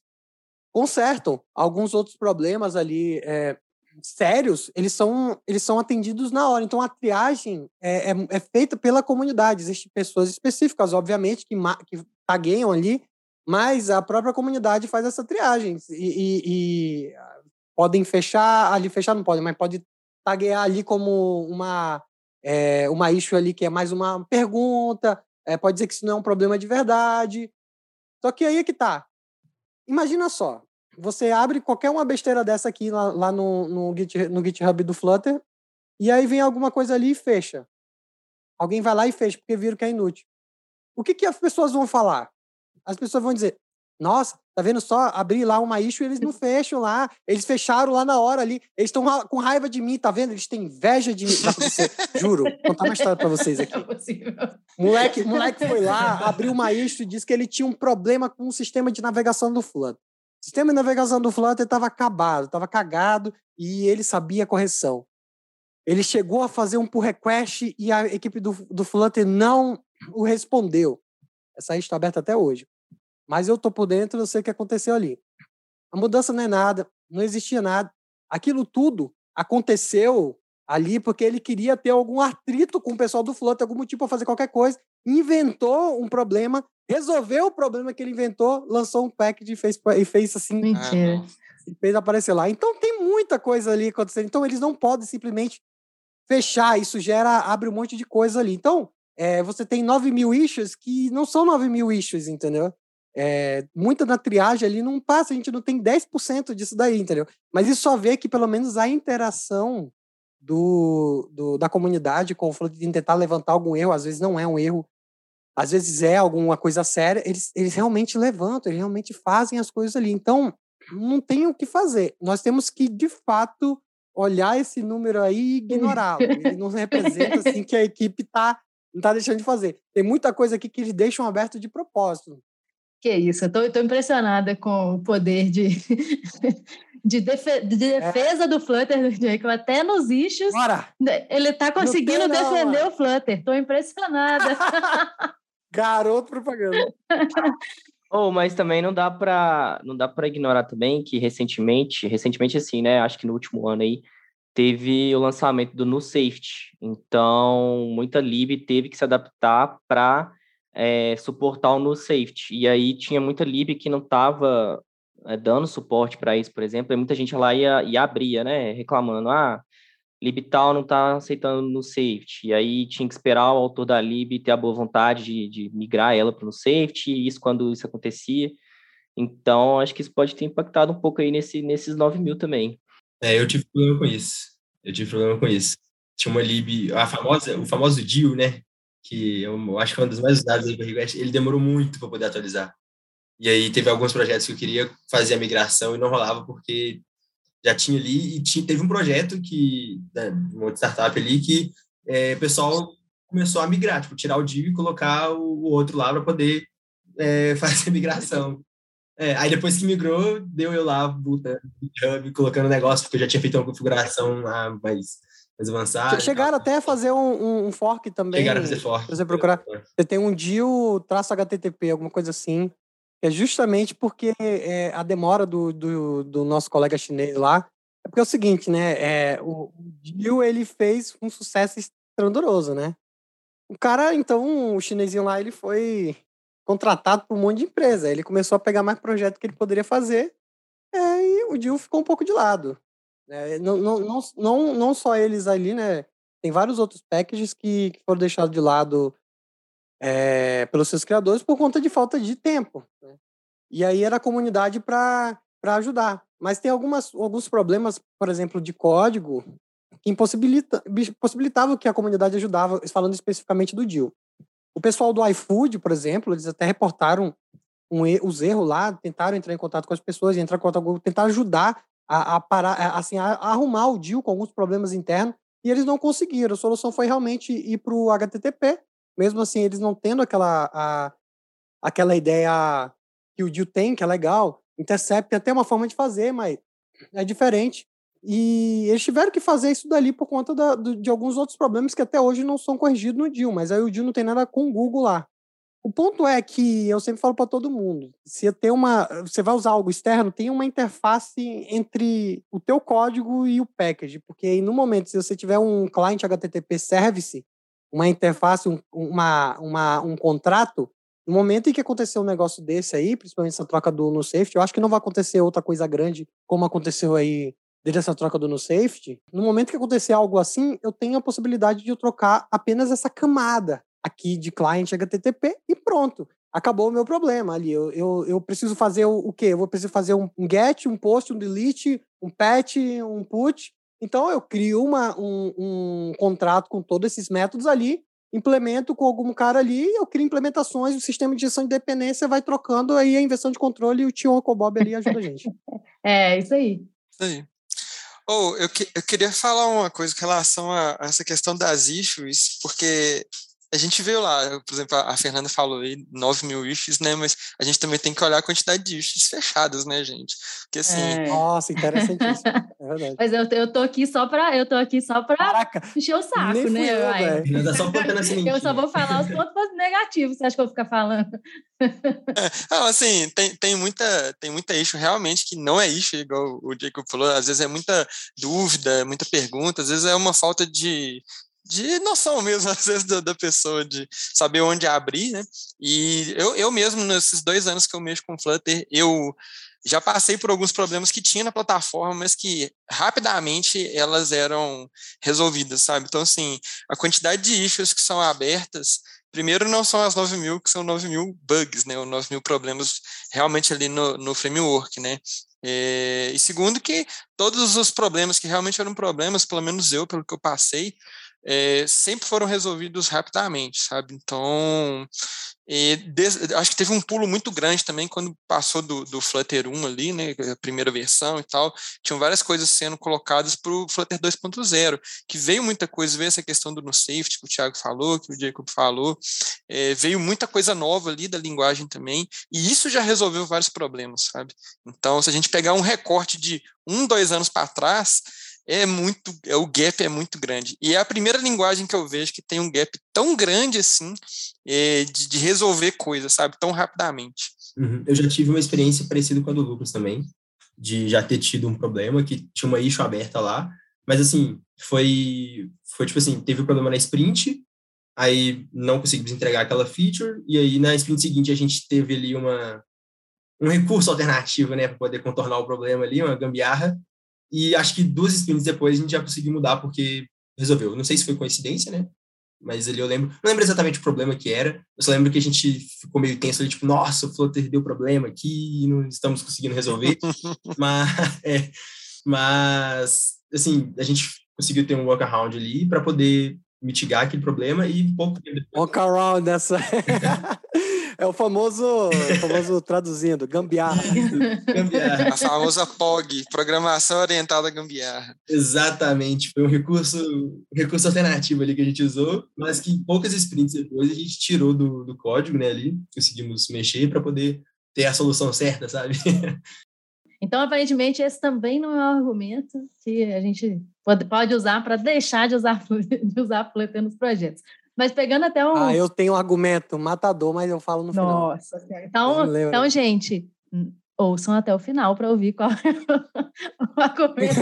consertam. Alguns outros problemas ali é, sérios, eles são, eles são atendidos na hora. Então, a triagem é, é, é feita pela comunidade. Existem pessoas específicas, obviamente, que, que tagueiam ali mas a própria comunidade faz essa triagem e, e, e, podem fechar ali fechar não podem mas pode taguear ali como uma é, uma issue ali que é mais uma pergunta é, pode dizer que isso não é um problema de verdade. Só que aí é que tá. Imagina só você abre qualquer uma besteira dessa aqui lá, lá no, no, Git, no GitHub do Flutter e aí vem alguma coisa ali e fecha. Alguém vai lá e fecha porque viram que é inútil. O que, que as pessoas vão falar? As pessoas vão dizer: nossa, tá vendo só? Abrir lá uma issue, eles não *laughs* fecham lá. Eles fecharam lá na hora ali. Eles estão com raiva de mim, tá vendo? Eles têm inveja de mim. *laughs* Juro, vou contar uma história pra vocês aqui. É moleque, moleque foi lá, abriu uma issue e disse que ele tinha um problema com o sistema de navegação do Flutter. O sistema de navegação do Flutter estava acabado, estava cagado e ele sabia a correção. Ele chegou a fazer um pull request e a equipe do, do Flutter não o respondeu. Essa issue está aberta até hoje. Mas eu tô por dentro, eu sei o que aconteceu ali. A mudança não é nada, não existia nada. Aquilo tudo aconteceu ali porque ele queria ter algum atrito com o pessoal do Flutter, algum motivo para fazer qualquer coisa, inventou um problema, resolveu o problema que ele inventou, lançou um package e fez, e fez assim. Mentira. E fez aparecer lá. Então tem muita coisa ali acontecendo. Então eles não podem simplesmente fechar. Isso gera, abre um monte de coisa ali. Então, é, você tem 9 mil issues que não são 9 mil issues, entendeu? É, muita da triagem ali não passa, a gente não tem 10% disso daí, entendeu? Mas isso só vê que pelo menos a interação do, do da comunidade com o Flow de tentar levantar algum erro, às vezes não é um erro, às vezes é alguma coisa séria, eles, eles realmente levantam, eles realmente fazem as coisas ali. Então, não tem o que fazer. Nós temos que, de fato, olhar esse número aí e ignorá-lo. Ele não *laughs* representa assim que a equipe está Não tá deixando de fazer. Tem muita coisa aqui que eles deixam aberto de propósito. Que isso, eu tô, eu tô impressionada com o poder de, *laughs* de, defe, de é. defesa é. do Flutter do Jacob, até nos issues. Bora. Ele tá conseguindo não, defender não, o Flutter. Tô impressionada. *laughs* Garoto propaganda. *laughs* Oh, mas também não dá para não dá para ignorar também que recentemente, recentemente assim, né, acho que no último ano aí teve o lançamento do No Safety. Então, muita lib teve que se adaptar para é, suportar o No Safety. E aí tinha muita lib que não estava é, dando suporte para isso, por exemplo, e muita gente lá ia, ia abria, né, reclamando, ah, lib tal não está aceitando no safety. E aí tinha que esperar o autor da lib ter a boa vontade de, de migrar ela para o safety, isso quando isso acontecia. Então, acho que isso pode ter impactado um pouco aí nesse, nesses 9 mil também. É, eu tive problema com isso. Eu tive problema com isso. Tinha uma lib, a famosa, o famoso DIL, né? Que eu acho que é um dos mais usados para request. Ele demorou muito para poder atualizar. E aí teve alguns projetos que eu queria fazer a migração e não rolava porque já tinha ali e tinha, teve um projeto que né, uma startup ali que é, o pessoal começou a migrar, tipo tirar o DIV e colocar o, o outro lá para poder é, *laughs* fazer a migração. É, aí depois que migrou, deu eu lá botando colocando negócio, porque eu já tinha feito uma configuração lá mais, avançada. Chegaram até a fazer um, um, fork também. Chegaram a fazer fork. você procurar. Você tem um DIL traço HTTP, alguma coisa assim. É justamente porque é, a demora do, do, do, nosso colega chinês lá. É porque é o seguinte, né? É, o, o DIL ele fez um sucesso estrondoso, né? O cara, então, o chinesinho lá, ele foi contratado por um monte de empresa. Ele começou a pegar mais projetos que ele poderia fazer é, e o DIL ficou um pouco de lado. É, não, não, não, não, só eles ali, né? Tem vários outros packages que, que foram deixados de lado é, pelos seus criadores por conta de falta de tempo. Né? E aí era a comunidade para ajudar. Mas tem algumas, alguns problemas, por exemplo, de código que impossibilita, possibilitavam que a comunidade ajudava, falando especificamente do DIL. O pessoal do iFood, por exemplo, eles até reportaram um, os erros lá, tentaram entrar em contato com as pessoas, entrar em contato tentar ajudar a, a parar, a, assim, a, arrumar o DIL com alguns problemas internos, e eles não conseguiram. A solução foi realmente ir para o HTTP, mesmo assim, eles não tendo aquela, a, aquela ideia que o DIL tem, que é legal, Intercept é até uma forma de fazer, mas é diferente. E eles tiveram que fazer isso dali por conta da, de alguns outros problemas que até hoje não são corrigidos no DIL, mas aí o DIL não tem nada com o Google lá. O ponto é que eu sempre falo para todo mundo, se tem uma, você vai usar algo externo, tem uma interface entre o teu código e o package, porque aí no momento se você tiver um client HTTP service, uma interface, um, uma, uma, um contrato, no momento em que acontecer um negócio desse aí, principalmente essa troca do no safety, eu acho que não vai acontecer outra coisa grande como aconteceu aí desde essa troca do no safety. No momento que acontecer algo assim, eu tenho a possibilidade de eu trocar apenas essa camada aqui de client HTTP e pronto. Acabou o meu problema ali. Eu, eu, eu preciso fazer o, o quê? Eu vou preciso fazer um, um get, um post, um delete, um patch, um put então eu crio uma, um, um contrato com todos esses métodos ali, implemento com algum cara ali, eu crio implementações, o sistema de gestão de dependência vai trocando, aí a inversão de controle e o tio Bob ali ajuda a gente. *laughs* é, isso aí. Isso aí. Oh, eu, que, eu queria falar uma coisa com relação a, a essa questão das issues, porque a gente viu lá, por exemplo, a Fernanda falou aí 9 mil issues, né? Mas a gente também tem que olhar a quantidade de issues fechadas, né, gente? Porque assim. É. Nossa, interessantíssimo. É verdade. *laughs* Mas eu, eu tô aqui só pra. Eu tô aqui só pra Caraca, encher o saco, né? Eu, eu, só assim, eu só vou falar os pontos negativos, você acha que eu vou ficar falando? É, não, assim, tem, tem, muita, tem muita issue realmente que não é issue, igual o Jacob falou, às vezes é muita dúvida, muita pergunta, às vezes é uma falta de, de noção mesmo, *laughs* às vezes, da, da, pessoa, de saber onde abrir, né? E eu, eu mesmo, nesses dois anos que eu mexo com Flutter, eu já passei por alguns problemas que tinha na plataforma, mas que rapidamente elas eram resolvidas, sabe? Então, assim, a quantidade de issues que são abertas, primeiro não são as 9 mil, que são 9 mil bugs, né? Ou 9 mil problemas realmente ali no, no framework, né? É, e segundo que todos os problemas que realmente eram problemas, pelo menos eu, pelo que eu passei, é, sempre foram resolvidos rapidamente, sabe? Então, des, acho que teve um pulo muito grande também quando passou do, do Flutter 1 ali, né, a primeira versão e tal. Tinham várias coisas sendo colocadas para o Flutter 2.0, que veio muita coisa, veio essa questão do no safety que o Thiago falou, que o Jacob falou, é, veio muita coisa nova ali da linguagem também, e isso já resolveu vários problemas, sabe? Então, se a gente pegar um recorte de um, dois anos para trás, é muito, é, o gap é muito grande. E é a primeira linguagem que eu vejo que tem um gap tão grande assim é, de, de, resolver coisas, sabe, tão rapidamente. Uhum. Eu já tive uma experiência parecida com a do Lucas também, de já ter tido um problema que tinha uma issue aberta lá, mas assim, foi, foi tipo assim, teve um problema na sprint, aí não conseguimos entregar aquela feature, e aí na sprint seguinte a gente teve ali uma, um recurso alternativo, né, para poder contornar o problema ali, uma gambiarra, e acho que duas sprints depois a gente já conseguiu mudar porque resolveu. Não sei se foi coincidência, né? Mas ali eu lembro, não lembro exatamente o problema que era. Eu só lembro que a gente ficou meio tenso ali, tipo, nossa, o Flutter deu problema aqui e não estamos conseguindo resolver. *laughs* mas, é, mas, assim, a gente conseguiu ter um workaround ali para poder mitigar aquele problema e um pouco tempo depois... Workaround dessa... *laughs* *laughs* É o famoso, famoso traduzindo, gambiarra. gambiarra. A famosa POG, Programação Orientada a Gambiarra. Exatamente, foi um recurso, um recurso alternativo ali que a gente usou, mas que poucas sprints depois a gente tirou do, do código, né, ali, conseguimos mexer para poder ter a solução certa, sabe? *laughs* Então, aparentemente, esse também não é um argumento que a gente pode, pode usar para deixar de usar, *laughs* de usar Flutter nos projetos. Mas pegando até um. Ah, eu tenho um argumento matador, mas eu falo no final. Nossa, então, então gente, ouçam até o final para ouvir qual é *laughs* o argumento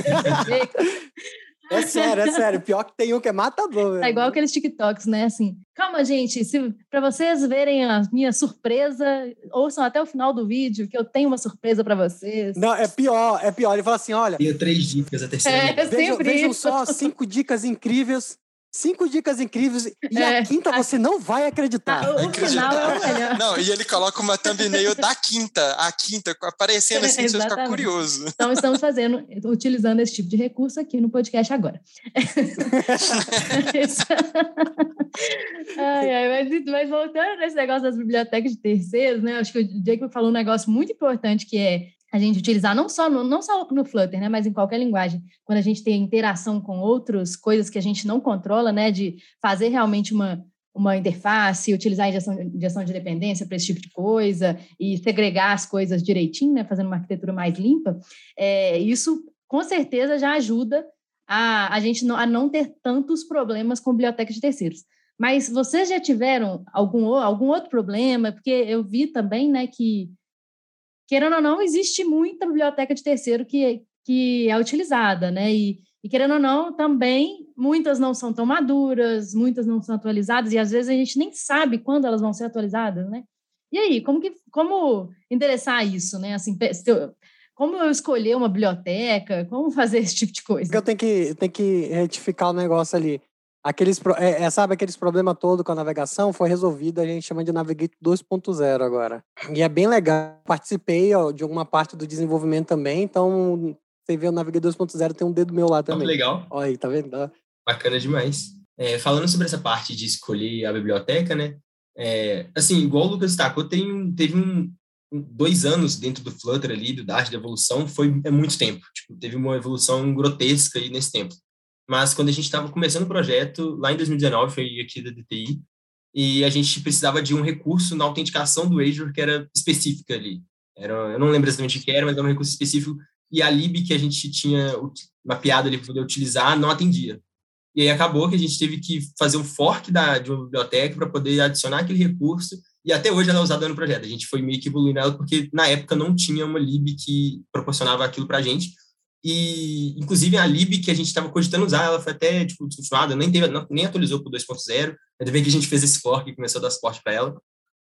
É sério, é sério. Pior que tem um que é matador. É igual aqueles TikToks, né? Assim, calma, gente. Se para vocês verem a minha surpresa, ouçam até o final do vídeo que eu tenho uma surpresa para vocês. Não, é pior, é pior. Ele fala assim, olha. Tenho três dicas, a terceira. É, vejam, vejam só cinco dicas incríveis Cinco dicas incríveis e é, a quinta a... você não vai acreditar. A, o final é o melhor. Não, e ele coloca uma thumbnail da quinta, a quinta, aparecendo assim, você fica curioso. Então, estamos fazendo, utilizando esse tipo de recurso aqui no podcast agora. *laughs* ai, ai, mas, mas, voltando nesse negócio das bibliotecas de terceiros, né? Acho que o Jacob falou um negócio muito importante que é a gente utilizar não só no, não só no Flutter, né, mas em qualquer linguagem, quando a gente tem interação com outras coisas que a gente não controla, né, de fazer realmente uma, uma interface, utilizar injeção, injeção de dependência para esse tipo de coisa e segregar as coisas direitinho, né, fazendo uma arquitetura mais limpa, é, isso com certeza já ajuda a, a gente não, a não ter tantos problemas com bibliotecas de terceiros. Mas vocês já tiveram algum, algum outro problema? Porque eu vi também né, que querendo ou não, existe muita biblioteca de terceiro que, que é utilizada, né? E, e, querendo ou não, também muitas não são tão maduras, muitas não são atualizadas, e às vezes a gente nem sabe quando elas vão ser atualizadas, né? E aí, como, que, como endereçar isso, né? Assim, como eu escolher uma biblioteca, como *laughs* fazer esse tipo de coisa? Eu tenho que, tenho que retificar o negócio ali. Aqueles, é, é, sabe aqueles problemas todos com a navegação? Foi resolvido, a gente chama de Navigate 2.0 agora. E é bem legal. Participei ó, de alguma parte do desenvolvimento também, então você vê o Navigate 2.0, tem um dedo meu lá também. Muito legal. Olha aí, tá vendo? Bacana demais. É, falando sobre essa parte de escolher a biblioteca, né? É, assim, igual o Lucas destacou, tem, teve um, dois anos dentro do Flutter ali, do Dart, de evolução, foi é muito tempo. Tipo, teve uma evolução grotesca aí nesse tempo. Mas quando a gente estava começando o projeto, lá em 2019, foi aqui da DTI, e a gente precisava de um recurso na autenticação do Azure que era específica ali. Era, eu não lembro exatamente o que era, mas era um recurso específico, e a lib que a gente tinha mapeado ali para poder utilizar não atendia. E aí acabou que a gente teve que fazer um fork da, de uma biblioteca para poder adicionar aquele recurso, e até hoje ela é usada no projeto. A gente foi meio que evoluindo ela, porque na época não tinha uma lib que proporcionava aquilo para a gente, e, inclusive, a lib que a gente estava cogitando usar, ela foi até, tipo, descontinuada, nem, teve, não, nem atualizou para o 2.0. Ainda bem que a gente fez esse fork começou a dar suporte para ela.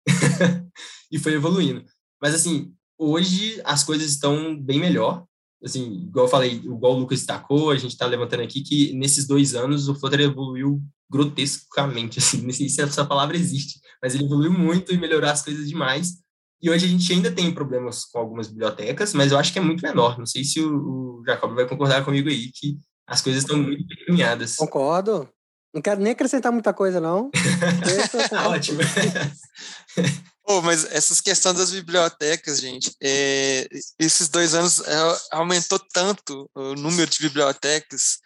*laughs* e foi evoluindo. Mas, assim, hoje as coisas estão bem melhor. Assim, igual eu falei, igual o Lucas destacou, a gente está levantando aqui que nesses dois anos o Flutter evoluiu grotescamente, assim, não sei se essa palavra existe, mas ele evoluiu muito e melhorou as coisas demais. E hoje a gente ainda tem problemas com algumas bibliotecas, mas eu acho que é muito menor. Não sei se o, o Jacob vai concordar comigo aí, que as coisas estão muito bem caminhadas. Concordo. Não quero nem acrescentar muita coisa, não. *laughs* Ótimo. *laughs* Oh, mas essas questões das bibliotecas, gente, é, esses dois anos é, aumentou tanto o número de bibliotecas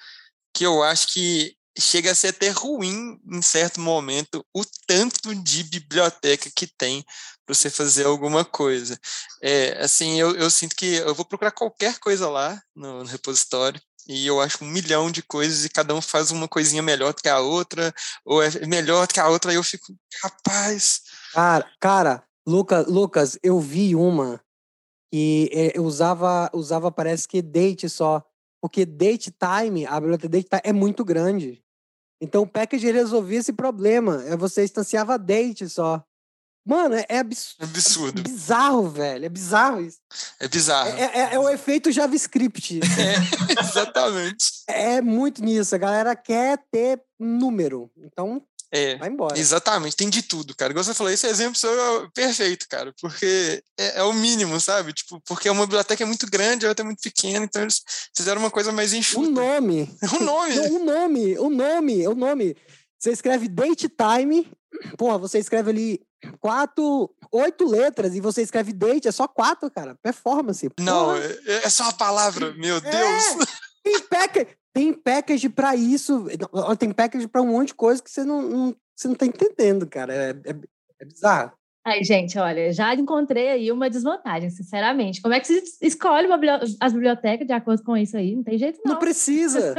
que eu acho que chega a ser até ruim em certo momento o tanto de biblioteca que tem para você fazer alguma coisa. É, assim, eu, eu sinto que eu vou procurar qualquer coisa lá no, no repositório e eu acho um milhão de coisas e cada um faz uma coisinha melhor do que a outra, ou é melhor do que a outra, aí eu fico, rapaz. Cara, cara, Lucas, Lucas, eu vi uma que eu usava, usava parece que date só, porque date time, a biblioteca date time é muito grande. Então o package resolvia esse problema, é você instanciava date só. Mano, é, é absurdo. absurdo. É bizarro, velho. É bizarro isso. É bizarro. É, é, é o efeito JavaScript. *laughs* É, exatamente. É muito nisso. A galera quer ter número. Então, é, vai embora. Exatamente. Tem de tudo, cara. Igual você falou, esse exemplo é perfeito, cara. Porque é, é, o mínimo, sabe? Tipo, porque uma biblioteca é muito grande, a outra é muito pequena. Então, eles fizeram uma coisa mais enxuta. Um nome. *laughs* um nome. um nome. Um nome. Um nome. Você escreve date time. Porra, você escreve ali quatro, oito letras e você escreve date, é só quatro, cara. Performance. Não, é, é só a palavra, meu é, Deus. Tem package, tem package para isso, tem package para um monte de coisa que você não, não, você não tá entendendo, cara. É, é, é bizarro. Aí, gente, olha, já encontrei aí uma desvantagem, sinceramente. Como é que se escolhe as bibliotecas de acordo com isso aí? Não tem jeito, não. Não precisa.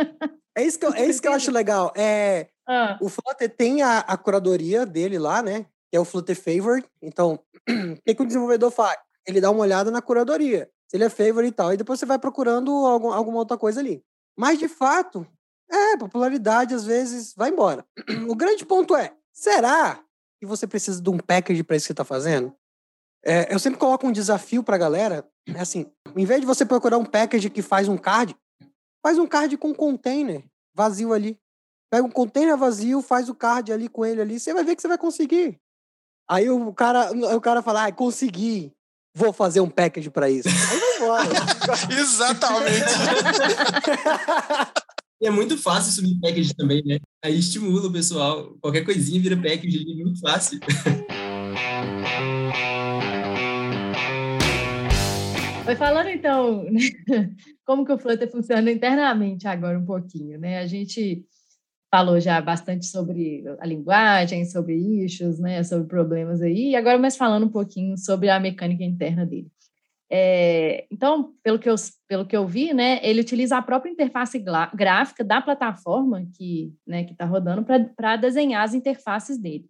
É isso que eu, é isso que eu acho *laughs* legal. É, ah. O Flutter tem a, a curadoria dele lá, né? Que é o Flutter Favorite. Então, o que, que o desenvolvedor faz? Ele dá uma olhada na curadoria, se ele é favorite e tal, e depois você vai procurando algum, alguma outra coisa ali. Mas, de fato, é, popularidade às vezes vai embora. O grande ponto é, será que você precisa de um package para isso que você está fazendo? É, eu sempre coloco um desafio para a galera, é assim, em vez de você procurar um package que faz um card, faz um card com container vazio ali. Pega um container vazio, faz o card ali com ele ali, você vai ver que você vai conseguir. Aí o cara, o cara fala, ah, consegui, vou fazer um package para isso. Aí vai embora. *laughs* Exatamente. E é muito fácil subir package também, né? Aí estimula o pessoal. Qualquer coisinha vira package ali, muito fácil. Foi falando então, *laughs* como que o Flutter funciona internamente agora um pouquinho, né? A gente falou já bastante sobre a linguagem, sobre issues, né, sobre problemas aí, e agora mais falando um pouquinho sobre a mecânica interna dele. É, então, pelo que, eu, pelo que eu vi, né, ele utiliza a própria interface gráfica da plataforma que né, está rodando para desenhar as interfaces dele.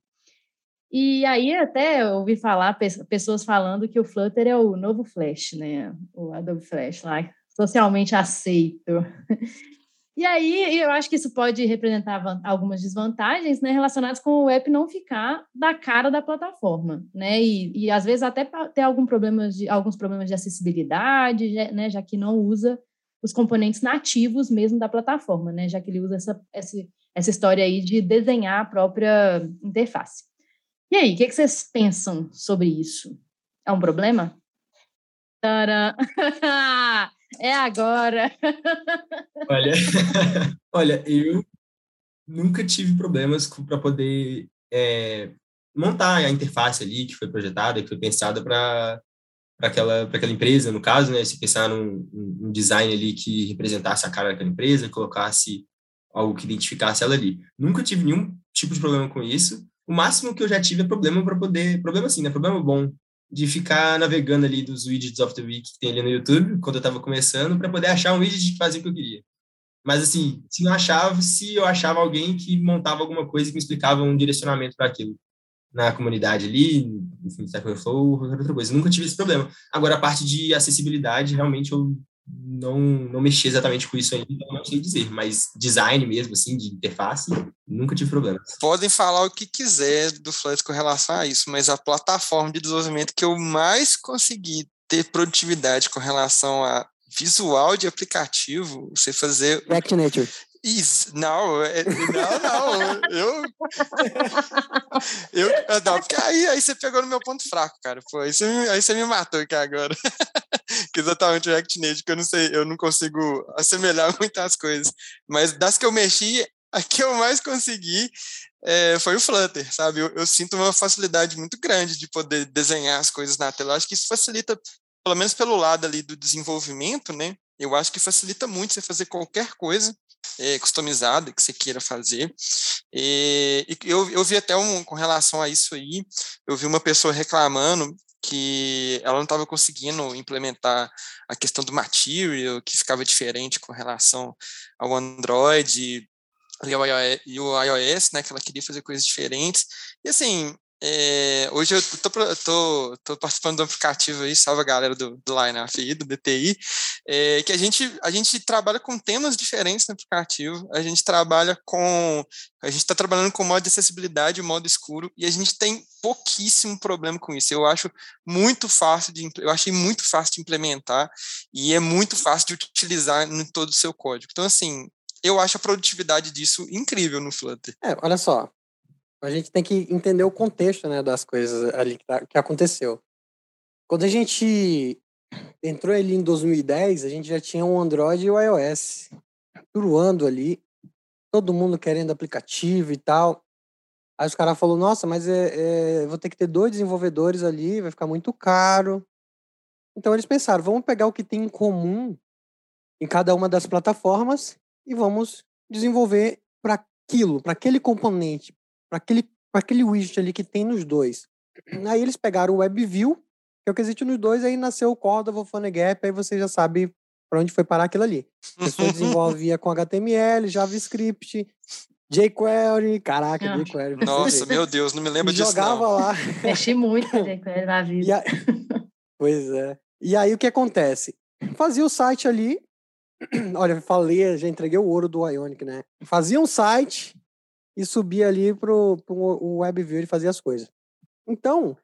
E aí até eu ouvi falar pessoas falando que o Flutter é o novo Flash, né, o Adobe Flash lá, socialmente aceito. *laughs* E aí, eu acho que isso pode representar algumas desvantagens né, relacionadas com o app não ficar da cara da plataforma, né? E, e às vezes até ter algum problema de, alguns problemas de acessibilidade, né, já que não usa os componentes nativos mesmo da plataforma, né? Já que ele usa essa, essa, essa história aí de desenhar a própria interface. E aí, o que, que vocês pensam sobre isso? É um problema? Tcharam! *laughs* É agora. Olha, *laughs* olha, eu nunca tive problemas para poder é, montar a interface ali que foi projetada, que foi pensada para para aquela, para aquela empresa, no caso, né, se pensar num, num, design ali que representasse a cara daquela empresa, colocasse algo que identificasse ela ali. Nunca tive nenhum tipo de problema com isso. O máximo que eu já tive é problema para poder, problema assim, né, problema bom, de ficar navegando ali dos widgets of the week que tem ali no YouTube, quando eu estava começando, para poder achar um widget que fazia o que eu queria. Mas, assim, se não achava, se eu achava alguém que montava alguma coisa que me explicava um direcionamento para aquilo na comunidade ali, enfim, Stack Overflow, qualquer outra coisa. Nunca tive esse problema. Agora, a parte de acessibilidade, realmente, eu não, não mexi exatamente com isso ainda, então não sei dizer, mas design mesmo, assim, de interface, nunca tive problema. Podem falar o que quiser do Flutter com relação a isso, mas a plataforma de desenvolvimento que eu mais consegui ter produtividade com relação a visual de aplicativo, você fazer... React Nature. Isso, não, é, não, não, eu, eu, não, porque aí, aí você pegou no meu ponto fraco, cara, pô, aí você, aí você me matou aqui agora, exatamente o React Native, que eu não sei, eu não consigo assemelhar *laughs* muitas coisas, mas das que eu mexi, a que eu mais consegui é, foi o Flutter, sabe? Eu, eu, sinto uma facilidade muito grande de poder desenhar as coisas na tela. Eu acho que isso facilita, pelo menos pelo lado ali do desenvolvimento, né? Eu acho que facilita muito você fazer qualquer coisa é, customizada que você queira fazer. E, eu, eu vi até um, com relação a isso aí, eu vi uma pessoa reclamando que ela não estava conseguindo implementar a questão do material, que ficava diferente com relação ao Android e o iOS, né, que ela queria fazer coisas diferentes. E assim, é, hoje eu tô, tô, tô, participando do aplicativo aí, salva a galera do, do Lineup aí, do DTI, é, que a gente, a gente trabalha com temas diferentes no aplicativo, a gente trabalha com, a gente está trabalhando com modo de acessibilidade modo escuro, e a gente tem pouquíssimo problema com isso, eu acho muito fácil de, eu achei muito fácil de implementar, e é muito fácil de utilizar em todo o seu código, então assim, eu acho a produtividade disso incrível no Flutter. É, olha só, a gente tem que entender o contexto né, das coisas ali que, tá, que aconteceu. Quando a gente entrou ali em 2010, a gente já tinha o um Android e o iOS turuando ali, todo mundo querendo aplicativo e tal. Aí os caras falaram, nossa, mas é, é, vou ter que ter dois desenvolvedores ali, vai ficar muito caro. Então eles pensaram, vamos pegar o que tem em comum em cada uma das plataformas e vamos desenvolver para aquilo, para aquele componente, para aquele, pra aquele widget ali que tem nos dois. Aí eles pegaram o WebView, que é o que existe nos dois, aí nasceu o Cordova, PhoneGap, aí você já sabe para onde foi parar aquilo ali. A pessoa *laughs* desenvolvia com HTML, JavaScript, jQuery, caraca, ah. jQuery. Nossa, meu Deus, não me lembro disso jogava não. lá. Mexi muito com *laughs* jQuery na vida. Pois é. E aí o que acontece? Fazia o site ali, *clears throat* olha, falei, já entreguei o ouro do Ionic, né? Fazia um site, e subia ali pro, o WebView e fazia as coisas. Então,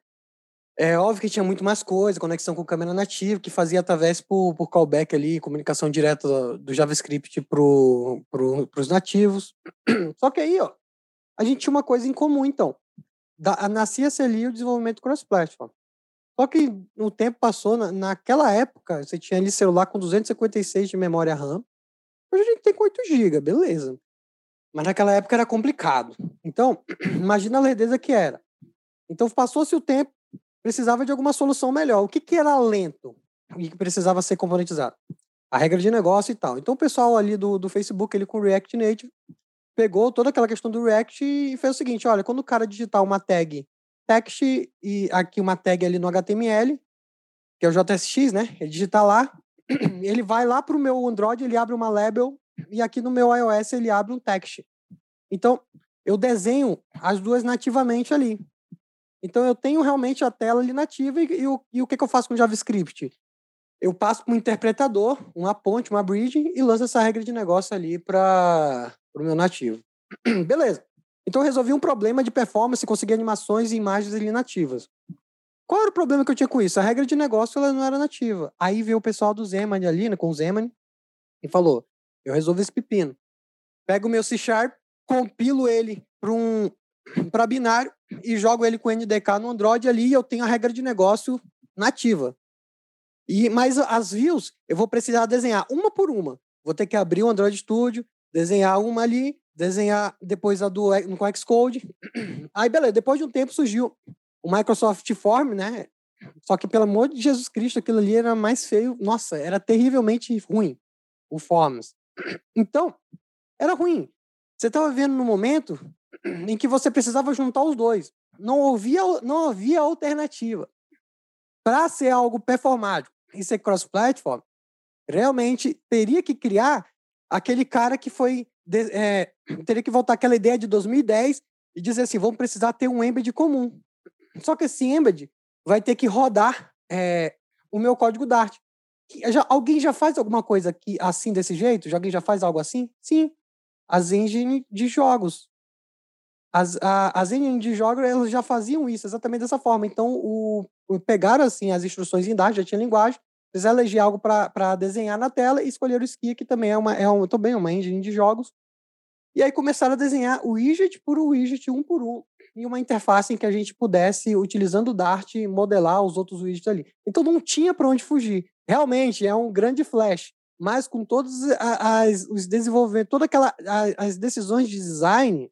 é óbvio que tinha muito mais coisa, conexão com câmera nativa, que fazia através por, por callback ali, comunicação direta do, JavaScript pro, pro, nativos. *clears throat* Só que aí, ó, a gente tinha uma coisa em comum, então. Nascia-se ali o desenvolvimento cross-platform. Só que o tempo passou, na, naquela época, você tinha ali celular com 256 de memória RAM. Hoje a gente tem com 8 GB, beleza. Mas naquela época era complicado. Então, *clears throat* imagina a lerdeza que era. Então, passou-se o tempo, precisava de alguma solução melhor. O que, que era lento e que precisava ser componentizado? A regra de negócio e tal. Então, o pessoal ali do, do Facebook, ele com React Native, pegou toda aquela questão do React e fez o seguinte: olha, quando o cara digitar uma tag text e aqui uma tag ali no HTML, que é o JSX, né? Ele digitar lá, *clears throat* ele vai lá para o meu Android, ele abre uma label e aqui no meu iOS ele abre um text. Então, eu desenho as duas nativamente ali. Então, eu tenho realmente a tela ali nativa e, e, o, e o que, que eu faço com JavaScript? Eu passo para um interpretador, uma ponte, uma bridge e lanço essa regra de negócio ali para o meu nativo. *clears throat* Beleza. Então, eu resolvi um problema de performance, conseguir animações e imagens ali nativas. Qual era o problema que eu tinha com isso? A regra de negócio ela não era nativa. Aí veio o pessoal do Zemani ali, né, com o Zemani, e falou: eu resolvo esse pepino. Pego o meu C Sharp, compilo ele para um *clears throat* para binário e jogo ele com NDK no Android ali e eu tenho a regra de negócio nativa. E mas as views eu vou precisar desenhar uma por uma. Vou ter que abrir o Android Studio, desenhar uma ali, desenhar depois a do no Xcode. *clears throat* Aí beleza, depois de um tempo surgiu o Microsoft Form, né? Só que pelo amor de Jesus Cristo, aquilo ali era mais feio. Nossa, era terrivelmente ruim o Forms. Então, era ruim. Você estava vivendo no momento *clears throat* em que você precisava juntar os dois. Não havia, não havia alternativa. Para ser algo performático e ser cross-platform, realmente teria que criar aquele cara que foi. É, *clears throat* teria que voltar aquela ideia de 2010 e dizer assim: vamos precisar ter um embed comum. Só que esse embed vai ter que rodar é, o meu código Dart. Já, alguém já faz alguma coisa aqui assim desse jeito? Já, alguém já faz algo assim? Sim. As engines de jogos. As, a, as engines de jogos elas já faziam isso exatamente dessa forma. Então, o, o pegaram assim as instruções em Dart, já tinha linguagem, fizeram eleger algo para desenhar na tela e escolheram o Skia, que também é uma, é um, também é uma engine de jogos. E aí começaram a desenhar o widget por widget, um por um, e uma interface em que a gente pudesse, utilizando o Dart, modelar os outros widgets ali. Então não tinha para onde fugir realmente é um grande flash. mas com todos as, os desenvolvimentos, toda aquela as decisões de design,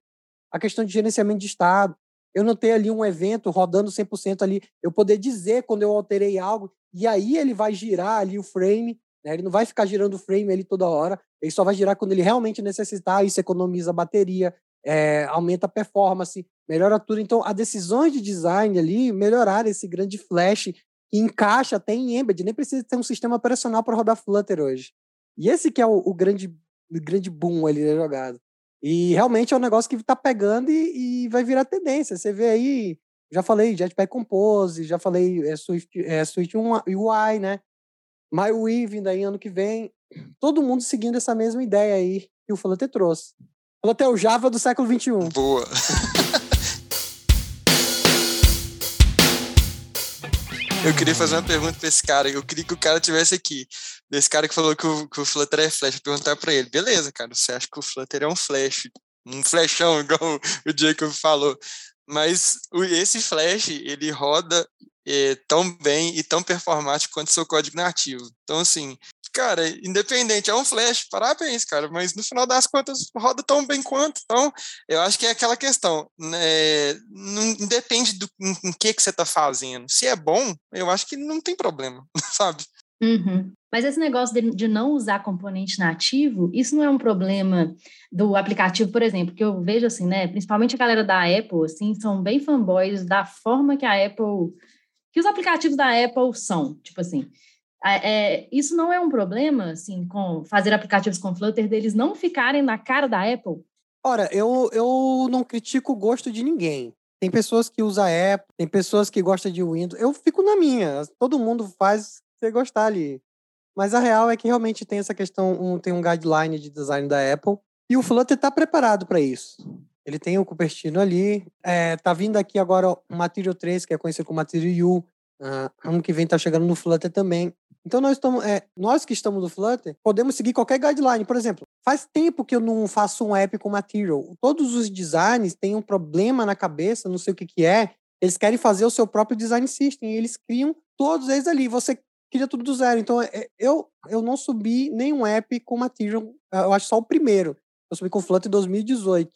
a questão de gerenciamento de estado, eu não ter ali um evento rodando 100% ali, eu poder dizer quando eu alterei algo, e aí ele vai girar ali o frame, né? ele não vai ficar girando o frame ali toda hora, ele só vai girar quando ele realmente necessitar, isso economiza bateria, é, aumenta a performance, melhora tudo. Então, as decisões de design ali melhoraram esse grande flash encaixa até em Embed, nem precisa ter um sistema operacional para rodar Flutter hoje. E esse que é o, o grande, o grande boom ali da jogada. E realmente é um negócio que está pegando e, e, vai virar tendência. Você vê aí, já falei Jetpack Compose, já falei é, Swift, é, Swift UI, né? MyWe vindo aí ano que vem. Todo mundo seguindo essa mesma ideia aí que o Flutter trouxe. Flutter é o Java do século XXI. Boa! *laughs* Eu queria fazer uma pergunta para esse cara. Eu queria que o cara tivesse aqui. Desse cara que falou que o, que o Flutter é Flash. perguntar para ele: beleza, cara, você acha que o Flutter é um Flash? Um flashão, *laughs* igual o Jacob falou. Mas esse Flash, ele roda é, tão bem e tão performático quanto seu código nativo. Então, assim, cara, independente, é um flash, parabéns, cara, mas no final das contas roda tão bem quanto. Então, eu acho que é aquela questão, né, não depende do em, em que, que você está fazendo. Se é bom, eu acho que não tem problema, *laughs* sabe? Uhum. Mas esse negócio de, de, não usar componente nativo, isso não é um problema do aplicativo, por exemplo, que eu vejo assim, né? Principalmente a galera da Apple, assim, são bem fanboys da forma que a Apple, que os aplicativos da Apple são, tipo assim. É, isso não é um problema, assim, com fazer aplicativos com Flutter deles não ficarem na cara da Apple? Ora, eu, eu não critico o gosto de ninguém. Tem pessoas que usam Apple, tem pessoas que gostam de Windows. Eu fico na minha. Todo mundo faz você gostar ali. Mas a real é que realmente tem essa questão, um, tem um guideline de design da Apple. E o Flutter está preparado para isso. Ele tem o Cupertino ali. É, tá vindo aqui agora o Material 3, que é conhecido como Material U. Uh, ano que vem tá chegando no Flutter também. Então nós estamos, é, nós que estamos no Flutter, podemos seguir qualquer guideline. Por exemplo, faz tempo que eu não faço um app com Material. Todos os designs têm um problema na cabeça, não sei o que que é. Eles querem fazer o seu próprio design system e eles criam todos eles ali. Você cria tudo do zero. Então é, eu eu não subi nenhum app com Material. Eu acho só o primeiro. Eu subi com Flutter em 2018.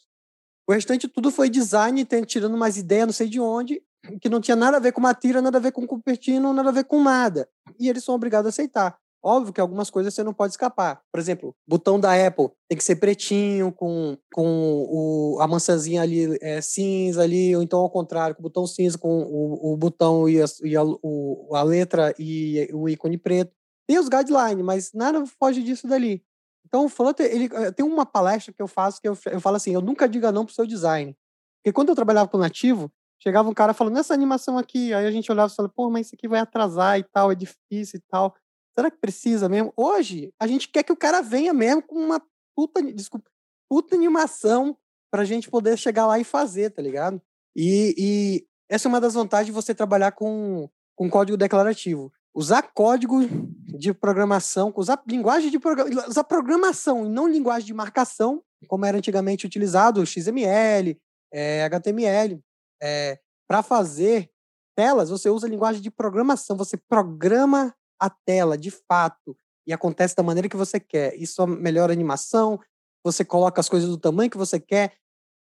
O restante tudo foi design, tirando mais ideia, não sei de onde, que não tinha nada a ver com Matira, nada a ver com Cupertino, nada a ver com nada. E eles são obrigados a aceitar. Óbvio que algumas coisas você não pode escapar. Por exemplo, botão da Apple tem que ser pretinho, com, com o, a maçãzinha ali é, cinza ali, ou então ao contrário, com o botão cinza, com o, o botão e, a, e a, o, a letra e o ícone preto. Tem os guidelines, mas nada foge disso dali. Então o Flutter, ele, eh, tem uma palestra que eu faço que eu, eu falo assim, eu nunca diga não pro seu design. Porque quando eu trabalhava com nativo, Chegava um cara falando, nessa animação aqui, aí a gente olhava e falava, pô, mas isso aqui vai atrasar e tal, é difícil e tal. Será que precisa mesmo? Hoje, a gente quer que o cara venha mesmo com uma puta, desculpa, puta animação pra gente poder chegar lá e fazer, tá ligado? E, e essa é uma das vantagens de você trabalhar com, com código declarativo. Usar código de programação, usar linguagem de programação, usar programação e não linguagem de marcação, como era antigamente utilizado, XML, é, HTML é, para fazer telas, você usa linguagem de programação, você programa a tela de fato e acontece da maneira que você quer. Isso melhora a animação, você coloca as coisas do tamanho que você quer,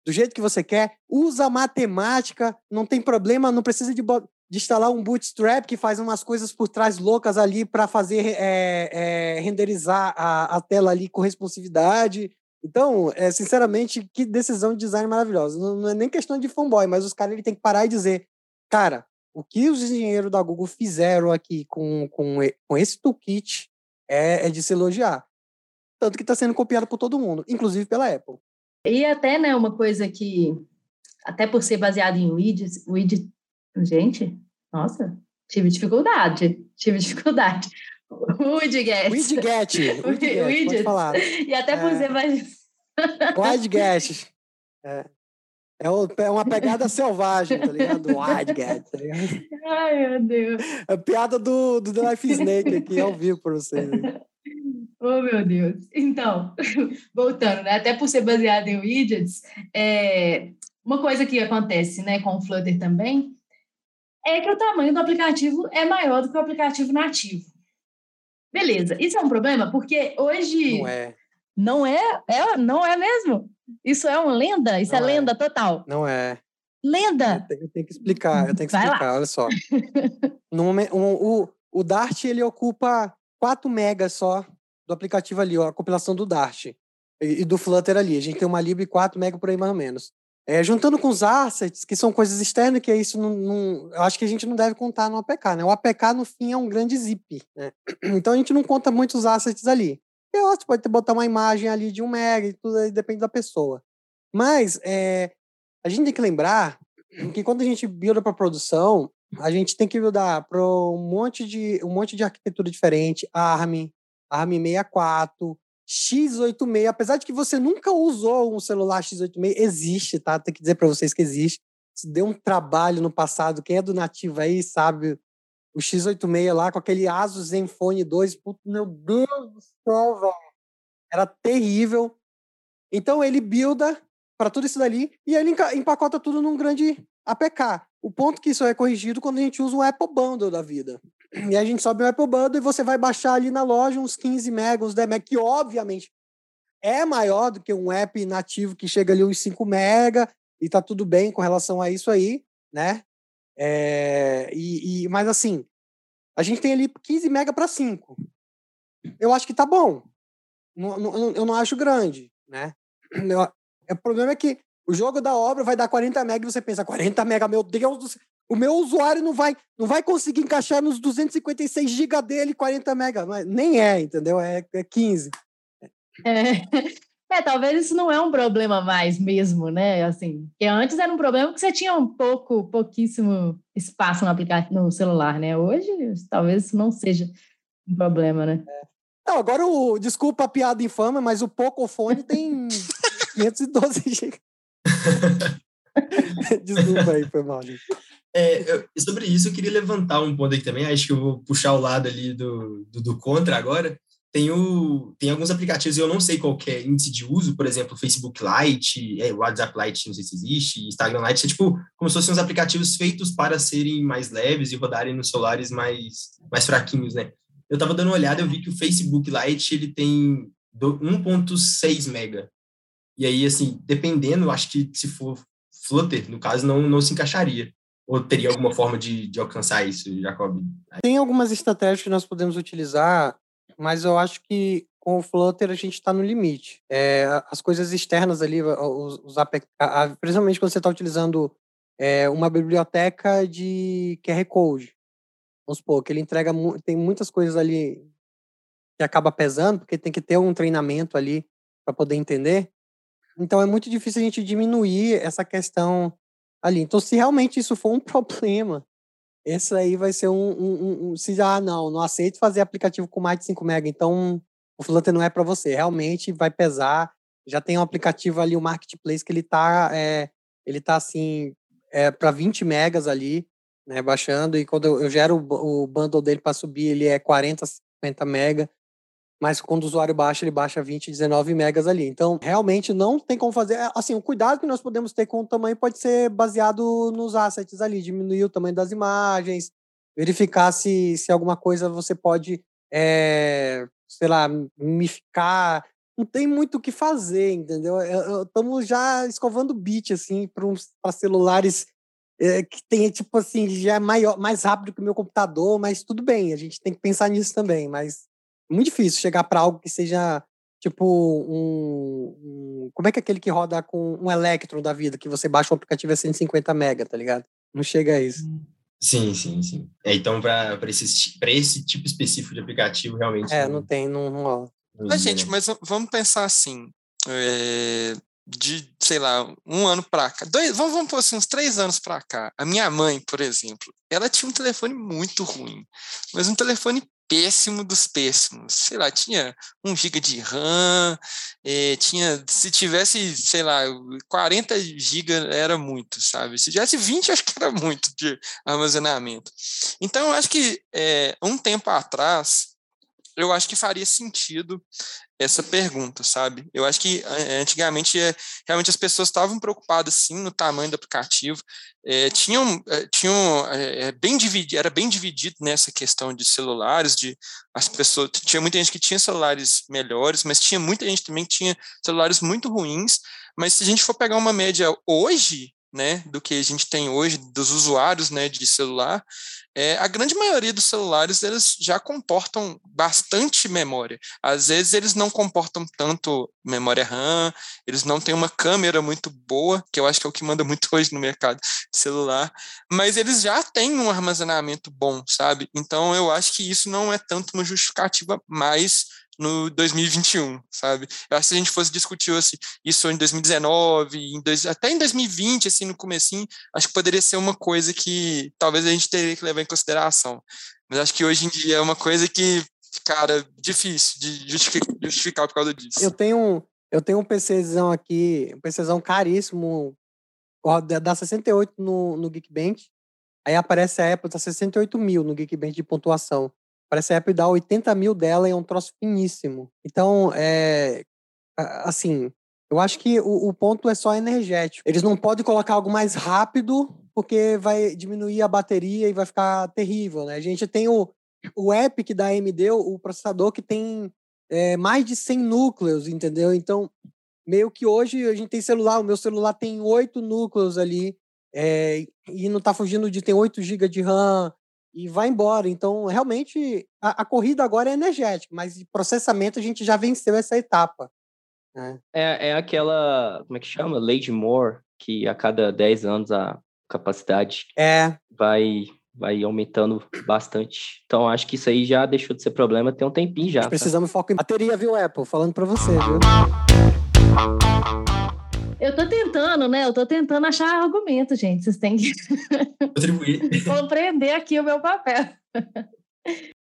do jeito que você quer, usa matemática, não tem problema, não precisa de, de instalar um bootstrap que faz umas coisas por trás loucas ali para fazer é, é, renderizar a, a, tela ali com responsividade. Então, é, sinceramente, que decisão de design maravilhosa. Não, não é nem questão de fanboy, mas os caras tem que parar e dizer, cara, o que os engenheiros da Google fizeram aqui com, com, com esse toolkit é, é de se elogiar. Tanto que está sendo copiado por todo mundo, inclusive pela Apple. E até, né, uma coisa que, até por ser baseado em widgets, widget, gente, nossa, tive dificuldade, tive dificuldade. Widget. Widget. Widget. falar. E até por é. ser mais... Widget. *laughs* É. É, é uma pegada selvagem, tá ligado? Widget, tá ligado? Ai, meu Deus. É a piada do, do The Life Snake aqui ao vivo para vocês. *laughs* Oh, meu Deus. Então, *laughs* voltando, né? Até por ser baseado em widgets, é... uma coisa que acontece né, com o Flutter também é que o tamanho do aplicativo é maior do que o aplicativo nativo. Beleza, isso é um problema? Porque hoje. Não é. Não é? é não é mesmo? Isso é uma lenda? Isso é Não é, é. lenda total. Não é. Lenda! Eu tenho, eu tenho que explicar, eu tenho que Vai lá. explicar, olha só. *laughs* No momen- o, o, o Dart, ele ocupa 4 megas só do aplicativo ali, ó, a compilação do Dart e, e do Flutter ali. A gente tem uma lib 4 mega por aí mais ou menos. É, juntando com os assets, que são coisas externas, que é isso não, não- eu acho que a gente não deve contar no APK, né? O APK, no fim, é um grande zip, né? *clears throat* Então a gente não conta muitos assets ali. E, ó, você pode ter, botar uma imagem ali de um mega e tudo aí depende da pessoa. Mas é, a gente tem que lembrar *clears throat* que quando a gente builda para produção, a gente tem que buildar para um monte de um monte de arquitetura diferente, ARM, ARM 64, x86, apesar de que você nunca usou um celular x86, existe, tá? Tem que dizer para vocês que existe. Isso deu um trabalho no passado. Quem é do nativo aí sabe o x86 lá com aquele Asus Zenfone 2, puto, meu Deus do céu, velho. Era terrível. Então ele builda para tudo isso dali e ele empacota tudo num grande APK. O ponto que isso é corrigido quando a gente usa o Apple Bundle da vida. E a gente sobe o Apple Bundle e você vai baixar ali na loja uns 15 megas, uns 10 megas, que obviamente é maior do que um app nativo que chega ali uns 5 mega e tá tudo bem com relação a isso aí, né? É, e, e- mas assim, a gente tem ali 15 mega para 5. Eu acho que tá bom. Não- não- eu não acho grande, né? Eu- o problema é que o jogo da obra vai dar 40 mega e você pensa, 40 mega, meu Deus do céu, o meu usuário não vai, não vai conseguir encaixar nos 256 GB dele 40 mega, mas nem é, entendeu? É, é 15. É. *laughs* É, talvez isso não é um problema mais mesmo, né? Assim, porque antes era um problema que você tinha um pouco, pouquíssimo espaço no aplicativo, no celular, né? Hoje, talvez isso não seja um problema, né? Não, agora o, desculpa a piada infame, mas o Pocophone tem *laughs* 512 GB. *laughs* *laughs* desculpa aí, foi mal. É, eu- sobre isso, eu queria levantar um ponto aqui também. Acho que eu vou puxar o lado ali do, do, do contra agora. Tem, o, tem alguns aplicativos, eu não sei qual é índice de uso, por exemplo, Facebook Lite, é, WhatsApp Lite, não sei se existe, Instagram Lite, é tipo como se fossem uns aplicativos feitos para serem mais leves e rodarem nos celulares mais, mais fraquinhos, né? Eu tava dando uma olhada, eu vi que o Facebook Lite, ele tem do- 1.6 mega. E aí, assim, dependendo, acho que se for Flutter, no caso, não, não se encaixaria. Ou teria alguma forma de, de alcançar isso, Jacob? Tem algumas estratégias que nós podemos utilizar, mas eu acho que com o Flutter a gente está no limite. É, as coisas externas ali, os, os APK, principalmente quando você está utilizando é, uma biblioteca de QR Code. Vamos supor, que ele entrega, tem muitas coisas ali que acaba pesando, porque tem que ter um treinamento ali para poder entender. Então é muito difícil a gente diminuir essa questão ali. Então, se realmente isso for um *laughs* problema, esse aí vai ser um, um, um- um- se ah não, não aceito fazer aplicativo com mais de 5 MB, então o Flutter não é para você. Realmente vai pesar. Já tem um aplicativo ali, o Marketplace, que ele tá, é, ele tá assim, é, para 20 megas ali, né, baixando, e quando eu, eu gero o, o bundle dele para subir, ele é 40, 50 mega, mas quando o usuário baixa, ele baixa 20, 19 megas ali. Então, realmente não tem como fazer. é, Assim, o cuidado que nós podemos ter com o tamanho pode ser baseado nos assets ali, diminuir o tamanho das imagens, verificar se, se alguma coisa você pode, é, sei lá, mimificar. Não tem muito o que fazer, entendeu? Estamos já escovando bit, assim, para celulares é, que tem, tipo assim, já é maior, mais rápido que o meu computador, mas tudo bem, a gente tem que pensar nisso também, mas é muito difícil chegar para algo que seja tipo um, um- Como é que é aquele que roda com um Electron da vida, que você baixa o aplicativo a 150 mega, tá ligado? Não chega a isso. Sim, sim, sim. É, então, para esse, pra esse tipo específico de aplicativo, realmente. É, não tem, não, não rola. não Mas, gente, mas vamos pensar assim, é, de, sei lá, um ano pra cá, dois, vamos, vamos pôr assim, uns três anos pra cá. A minha mãe, por exemplo, ela tinha um telefone muito ruim, mas um telefone péssimo dos péssimos. Sei lá, tinha 1 GB de RAM, eh, tinha, se tivesse, sei lá, 40 GB era muito, sabe? Se tivesse 20, acho que era muito de armazenamento. Então, eu acho que eh, um tempo atrás, eu acho que faria sentido essa pergunta, sabe? Eu acho que antigamente é, realmente as pessoas estavam preocupadas sim no tamanho do aplicativo, é, tinham, tinham é, bem dividido, era bem dividido nessa questão de celulares, de as pessoas tinha muita gente que tinha celulares melhores, mas tinha muita gente também que tinha celulares muito ruins. Mas se a gente for pegar uma média hoje, né, do que a gente tem hoje dos usuários, né, de celular, é, a grande maioria dos celulares eles já comportam bastante memória. Às vezes eles não comportam tanto memória RAM, eles não têm uma câmera muito boa, que eu acho que é o que manda muito hoje no mercado celular, mas eles já têm um armazenamento bom, sabe? Então eu acho que isso não é tanto uma justificativa mais no 2021, sabe? Eu acho que se a gente fosse discutir assim, isso em 2019, em dois, até em 2020, assim, no comecinho, acho que poderia ser uma coisa que talvez a gente teria que levar em consideração. Mas acho que hoje em dia é uma coisa que, cara, difícil de justificar, por causa disso. Eu tenho, eu tenho um PCzão aqui, um PCzão caríssimo, dá 68 no, no Geekbench, aí aparece a Apple, tá 68 mil no Geekbench de pontuação. Parece a Apple dar 80 mil dela e é um troço finíssimo. Então, é, assim, eu acho que o, o, ponto é só energético. Eles não podem colocar algo mais rápido, porque vai diminuir a bateria e vai ficar terrível, né? A gente tem o, o Epic da AMD, o processador que tem é, mais de 100 núcleos, entendeu? Então, meio que hoje a gente tem celular, o meu celular tem oito núcleos ali, é, e não está fugindo de ter 8 GB de RAM, e vai embora. Então, realmente, a, a, corrida agora é energética, mas de processamento a gente já venceu essa etapa. Né? É, é aquela, como é que chama? Lady Moore, que a cada 10 anos a capacidade é. vai vai aumentando bastante. Então, acho que isso aí já deixou de ser problema tem um tempinho já. Tá? Precisamos focar em bateria, viu, Apple? Falando para você, viu? Eu tô tentando, né? Eu tô tentando achar argumento, gente. Vocês têm que *laughs* compreender aqui o meu papel.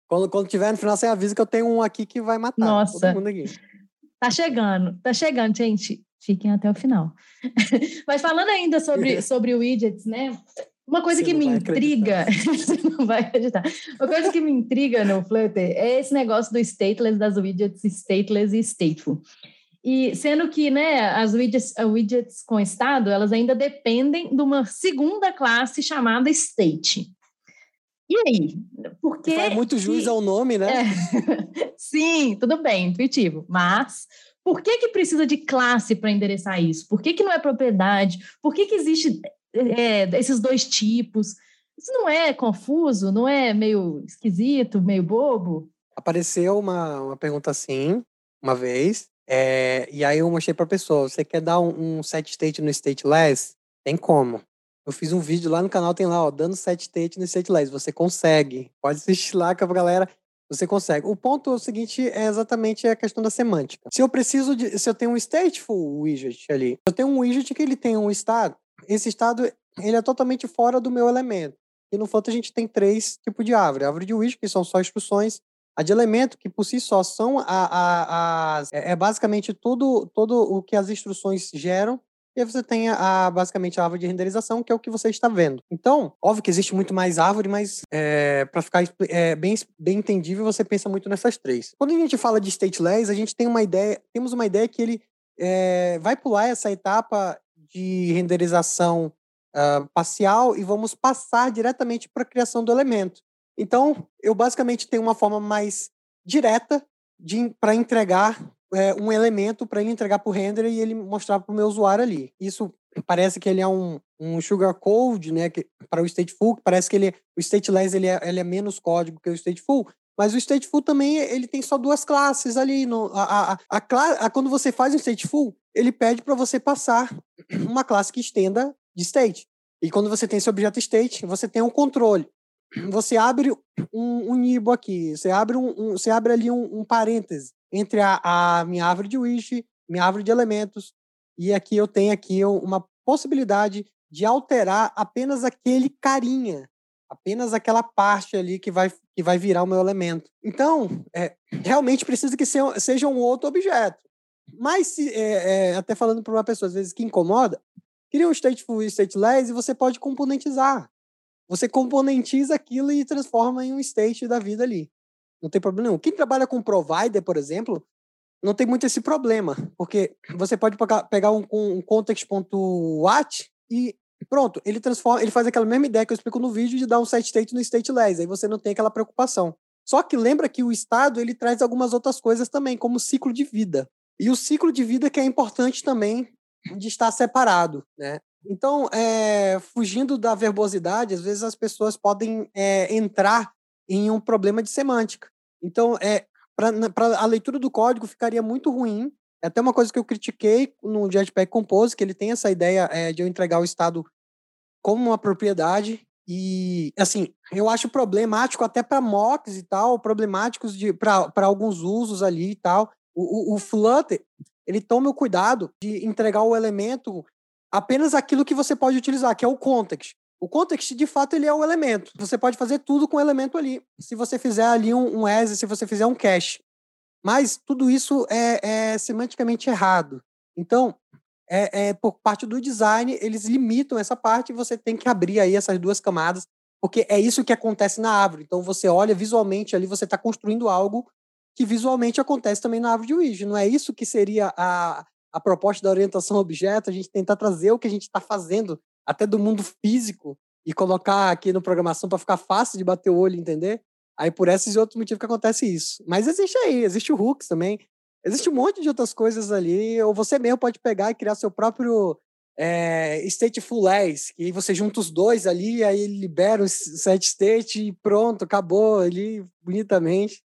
Quando, quando tiver no final, você avisa que eu tenho um aqui que vai matar Nossa. todo mundo aqui. Tá chegando, tá chegando, gente. Fiquem até o final. *laughs* Mas falando ainda sobre, sobre widgets, né? Uma coisa você que me intriga, *laughs* você não vai acreditar. Uma coisa que me intriga no Flutter é esse negócio do stateless, das widgets stateless e stateful. E sendo que né, as widgets, widgets com estado, elas ainda dependem de uma segunda classe chamada state. E aí? Porque muito juiz ao nome, né? É. *laughs* Sim, tudo bem, intuitivo. Mas por que, que precisa de classe para endereçar isso? Por que, que não é propriedade? Por que, que existe é, esses dois tipos? Isso não é confuso? Não é meio esquisito, meio bobo? Apareceu uma, uma pergunta assim, uma vez, é, e aí eu mostrei para a pessoa, você quer dar um, um set state no stateless? Tem como. Eu fiz um vídeo lá no canal, tem lá, ó, dando set state no stateless. Você consegue. Pode assistir lá com a galera. Você consegue. O ponto é o seguinte é exatamente a questão da semântica. Se eu preciso de. Se eu tenho um stateful widget ali, eu tenho um widget que ele tem um estado. Esse estado ele é totalmente fora do meu elemento. E no Flutter a gente tem três tipos de árvore. A árvore de widget, que são só instruções a de elemento, que por si só são a, a, a, é, é basicamente tudo, todo o que as instruções geram, e aí você tem a, basicamente a árvore de renderização, que é o que você está vendo. Então, óbvio que existe muito mais árvore, mas é, para ficar é, bem, bem entendível, você pensa muito nessas três. Quando a gente fala de stateless, a gente tem uma ideia, temos uma ideia que ele é, vai pular essa etapa de renderização uh, parcial e vamos passar diretamente para a criação do elemento. Então, eu basicamente tenho uma forma mais direta para entregar é, um elemento para ele entregar para o render e ele mostrar para o meu usuário ali. Isso parece que ele é um, um sugar code, né, para o stateful, parece que ele, o stateless ele é, ele é menos código que o stateful, mas o stateful também ele tem só duas classes ali. No, a, a, a, a quando você faz o stateful, ele pede para você passar *clears throat* uma classe que estenda de state. E quando você tem esse objeto state, você tem um controle você abre um, um nibo aqui, você abre, um, um você abre ali um, um parêntese entre a, a, minha árvore de wish, minha árvore de elementos, e aqui eu tenho aqui uma possibilidade de alterar apenas aquele carinha, apenas aquela parte ali que vai, que vai virar o meu elemento. Então, é, realmente precisa que seja um outro objeto. Mas, se, é, é, até falando para uma pessoa, às vezes, que incomoda, cria um stateful e stateless e você pode componentizar você componentiza aquilo e transforma em um state da vida ali. não tem problema nenhum. Quem trabalha com provider, por exemplo, não tem muito esse problema, porque você pode pegar um, um context.wat e pronto, ele transforma, ele faz aquela mesma ideia que eu explico no vídeo de dar um set state no stateless, aí você não tem aquela preocupação. Só que lembra que o estado ele traz algumas outras coisas também, como ciclo de vida. E o ciclo de vida que é importante também de estar separado, né? Então, é, fugindo da verbosidade, às vezes as pessoas podem é, entrar em um problema de semântica. Então, é, para a leitura do código ficaria muito ruim. É até uma coisa que eu critiquei no Jetpack Compose, que ele tem essa ideia é, de eu entregar o estado como uma propriedade. E, assim, eu acho problemático até para mocks e tal, problemáticos para alguns usos ali e tal. O, o, o Flutter, ele toma o cuidado de entregar o elemento apenas aquilo que você pode utilizar, que é o context. O context, de fato, ele é o elemento. Você pode fazer tudo com o elemento ali. Se você fizer ali um, um as, se você fizer um cache. Mas tudo isso é, é semanticamente errado. Então, é, é, por parte do design, eles limitam essa parte e você tem que abrir aí essas duas camadas, porque é isso que acontece na árvore. Então, você olha visualmente ali, você está construindo algo que visualmente acontece também na árvore de Ouija. Não é isso que seria a, a proposta da orientação objeto, a gente tentar trazer o que a gente está fazendo até do mundo físico e colocar aqui no programação para ficar fácil de bater o olho entender. Aí por esses e outros motivos que acontece isso. Mas existe aí, existe o hooks também, existe um monte de outras coisas ali, ou você mesmo pode pegar e criar seu próprio é, stateful as, que você junta os dois ali, aí libera o set state e pronto, acabou ali bonitamente.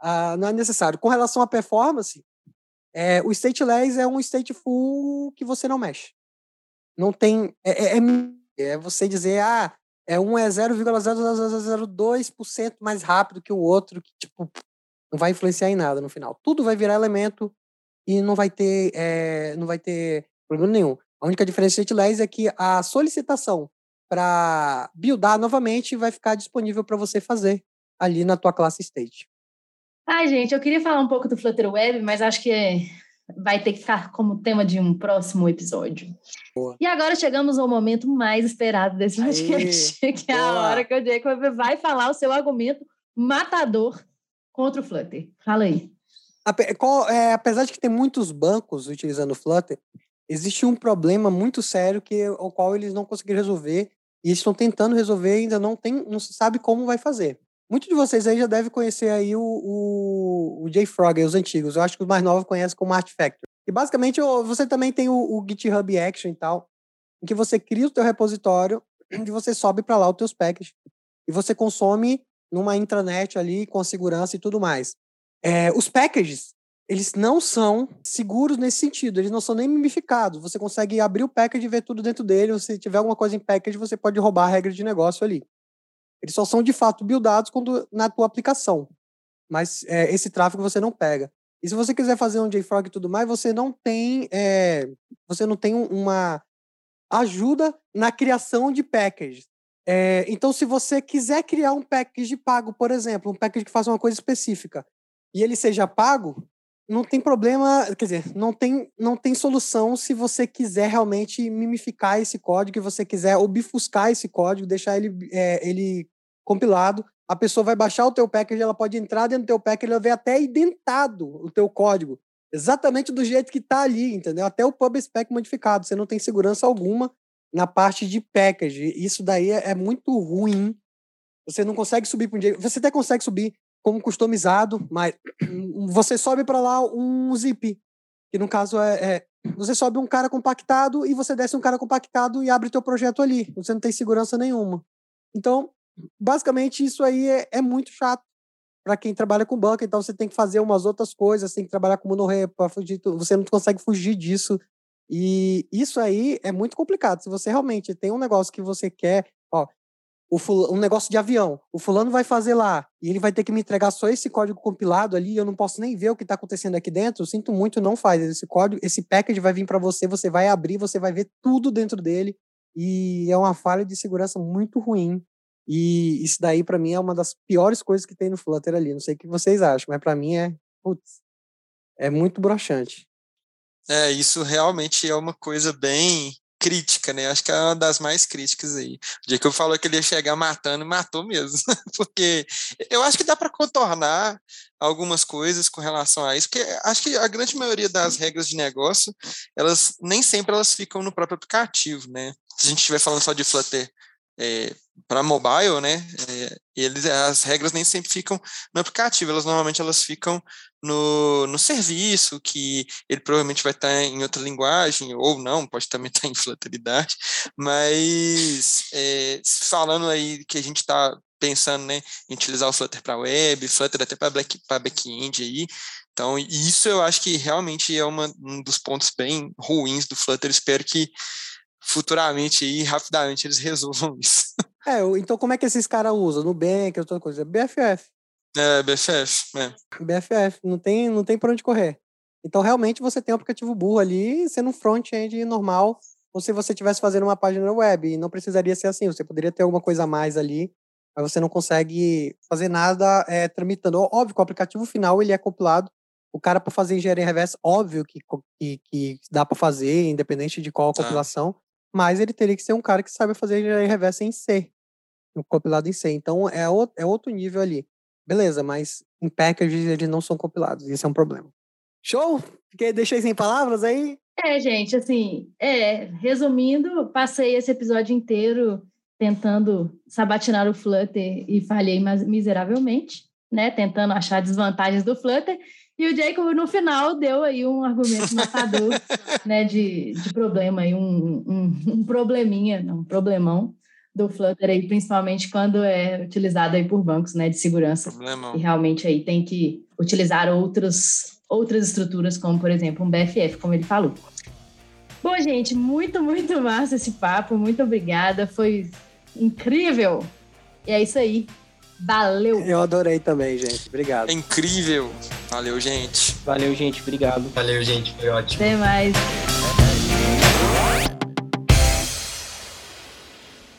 Ah, não é necessário. Com relação à performance, é, o stateless é um stateful que você não mexe. Não tem. É, é, é você dizer, ah, é um é 0,0002% mais rápido que o outro, que tipo, não vai influenciar em nada no final. Tudo vai virar elemento e não vai ter, é, não vai ter problema nenhum. A única diferença do stateless é que a solicitação para buildar novamente vai ficar disponível para você fazer ali na tua classe state. Ai, gente, eu queria falar um pouco do Flutter Web, mas acho que vai ter que ficar como tema de um próximo episódio. Boa. E agora chegamos ao momento mais esperado desse podcast, *laughs* que é a hora que o Jacob vai falar o seu argumento matador contra o Flutter. Fala aí. É, apesar de que tem muitos bancos utilizando o Flutter, existe um problema muito sério que o qual eles não conseguiram resolver e estão tentando resolver ainda não tem, não se sabe como vai fazer. Muitos de vocês aí já devem conhecer aí o, o, o JFrog, os antigos. Eu acho que os mais novos conhecem como Artifactory. E basicamente você também tem o, o GitHub Action e tal, em que você cria o teu repositório, onde você sobe para lá os teus packages e você consome numa intranet ali com segurança e tudo mais. É, os packages, eles não são seguros nesse sentido, eles não são nem mimificados. Você consegue abrir o package e ver tudo dentro dele. Se tiver alguma coisa em package, você pode roubar a regra de negócio ali. Eles só são de fato buildados quando, na tua aplicação. Mas é, esse tráfego você não pega. E se você quiser fazer um JFrog e tudo mais, você não tem, é, você não tem uma ajuda na criação de packages. É, então, se você quiser criar um package pago, por exemplo, um package que faça uma coisa específica, e ele seja pago, não tem problema, quer dizer, não tem, não tem solução se você quiser realmente mimificar esse código, se você quiser obfuscar esse código, deixar ele, é, ele compilado, a pessoa vai baixar o teu package, ela pode entrar dentro do teu package, ela vai até identado o teu código, exatamente do jeito que está ali, entendeu? Até o pub spec modificado, você não tem segurança alguma na parte de package. Isso daí é, é muito ruim. Você não consegue subir para um dia, você até consegue subir como customizado, mas *clears throat* você sobe para lá um zip, que no caso é, é, você sobe um cara compactado e você desce um cara compactado e abre teu projeto ali. Você não tem segurança nenhuma. Então, basicamente, isso aí é, é muito chato para quem trabalha com banco. Então, você tem que fazer umas outras coisas, tem que trabalhar com monorre para fugir. Você não consegue fugir disso. E isso aí é muito complicado. Se você realmente tem um negócio que você quer, ó, um negócio de avião, o fulano vai fazer lá e ele vai ter que me entregar só esse código compilado ali, eu não posso nem ver o que está acontecendo aqui dentro. Sinto muito, não faz esse código, esse package vai vir para você, você vai abrir, você vai ver tudo dentro dele e é uma falha de segurança muito ruim e isso daí, para mim, é uma das piores coisas que tem no Flutter ali. Não sei o que vocês acham, mas para mim é, putz, é muito broxante. É, isso realmente é uma coisa bem crítica, né? Acho que é uma das mais críticas aí. O dia que eu falou que ele ia chegar matando, matou mesmo. *laughs* porque eu acho que dá para contornar algumas coisas com relação a isso, porque acho que a grande maioria das regras de negócio, elas nem sempre elas ficam no próprio aplicativo, né? Se a gente estiver falando só de Flutter é, para mobile, né? É, eles, as regras nem sempre ficam no aplicativo, elas normalmente elas ficam no, no serviço, que ele provavelmente vai estar em outra linguagem, ou não, pode também estar *laughs* em flutteridade, mas é, falando aí que a gente está pensando né, em utilizar o Flutter para web, Flutter até para back-end aí, então, isso eu acho que realmente é uma, um dos pontos bem ruins do Flutter. Espero que futuramente e rapidamente eles *laughs* resolvam isso. É, então como é que esses caras usam? Nubank, outra coisa? BFF. É, BFF, é. BFF, não tem, não tem por onde correr. Então, realmente, você tem um aplicativo burro ali, sendo um front-end normal, ou se você estivesse fazendo uma página web, e não precisaria ser assim, você poderia ter alguma coisa a mais ali, mas você não consegue fazer nada é, tramitando. Óbvio que o aplicativo final, ele é compilado, o cara para fazer engenharia reversa, óbvio que, que, que dá para fazer, independente de qual a tá. Mas ele teria que ser um cara que sabe fazer engenharia reversa em C, compilado em C. Então é, o, é outro nível ali. Beleza, mas em packages eles não são compilados, isso é um problema. Show? Fiquei, deixei sem palavras aí? É, gente, assim, é, resumindo, passei esse episódio inteiro tentando sabatinar o Flutter e falhei miseravelmente, né? Tentando achar desvantagens do Flutter. E o Jacob, no final, deu aí um argumento matador, *laughs* né, de, de problema, aí, um, um, um probleminha, um problemão do Flutter aí, principalmente quando é utilizado aí por bancos, né, de segurança. Problemão. E realmente aí tem que utilizar outros, outras estruturas, como, por exemplo, um BFF, como ele falou. Bom, gente, muito, muito massa esse papo, muito obrigada, foi incrível. E é isso aí. Valeu. Eu adorei também, gente. Obrigado. É incrível. Valeu, gente. Valeu, gente. Obrigado. Valeu, gente. Foi ótimo. Até mais.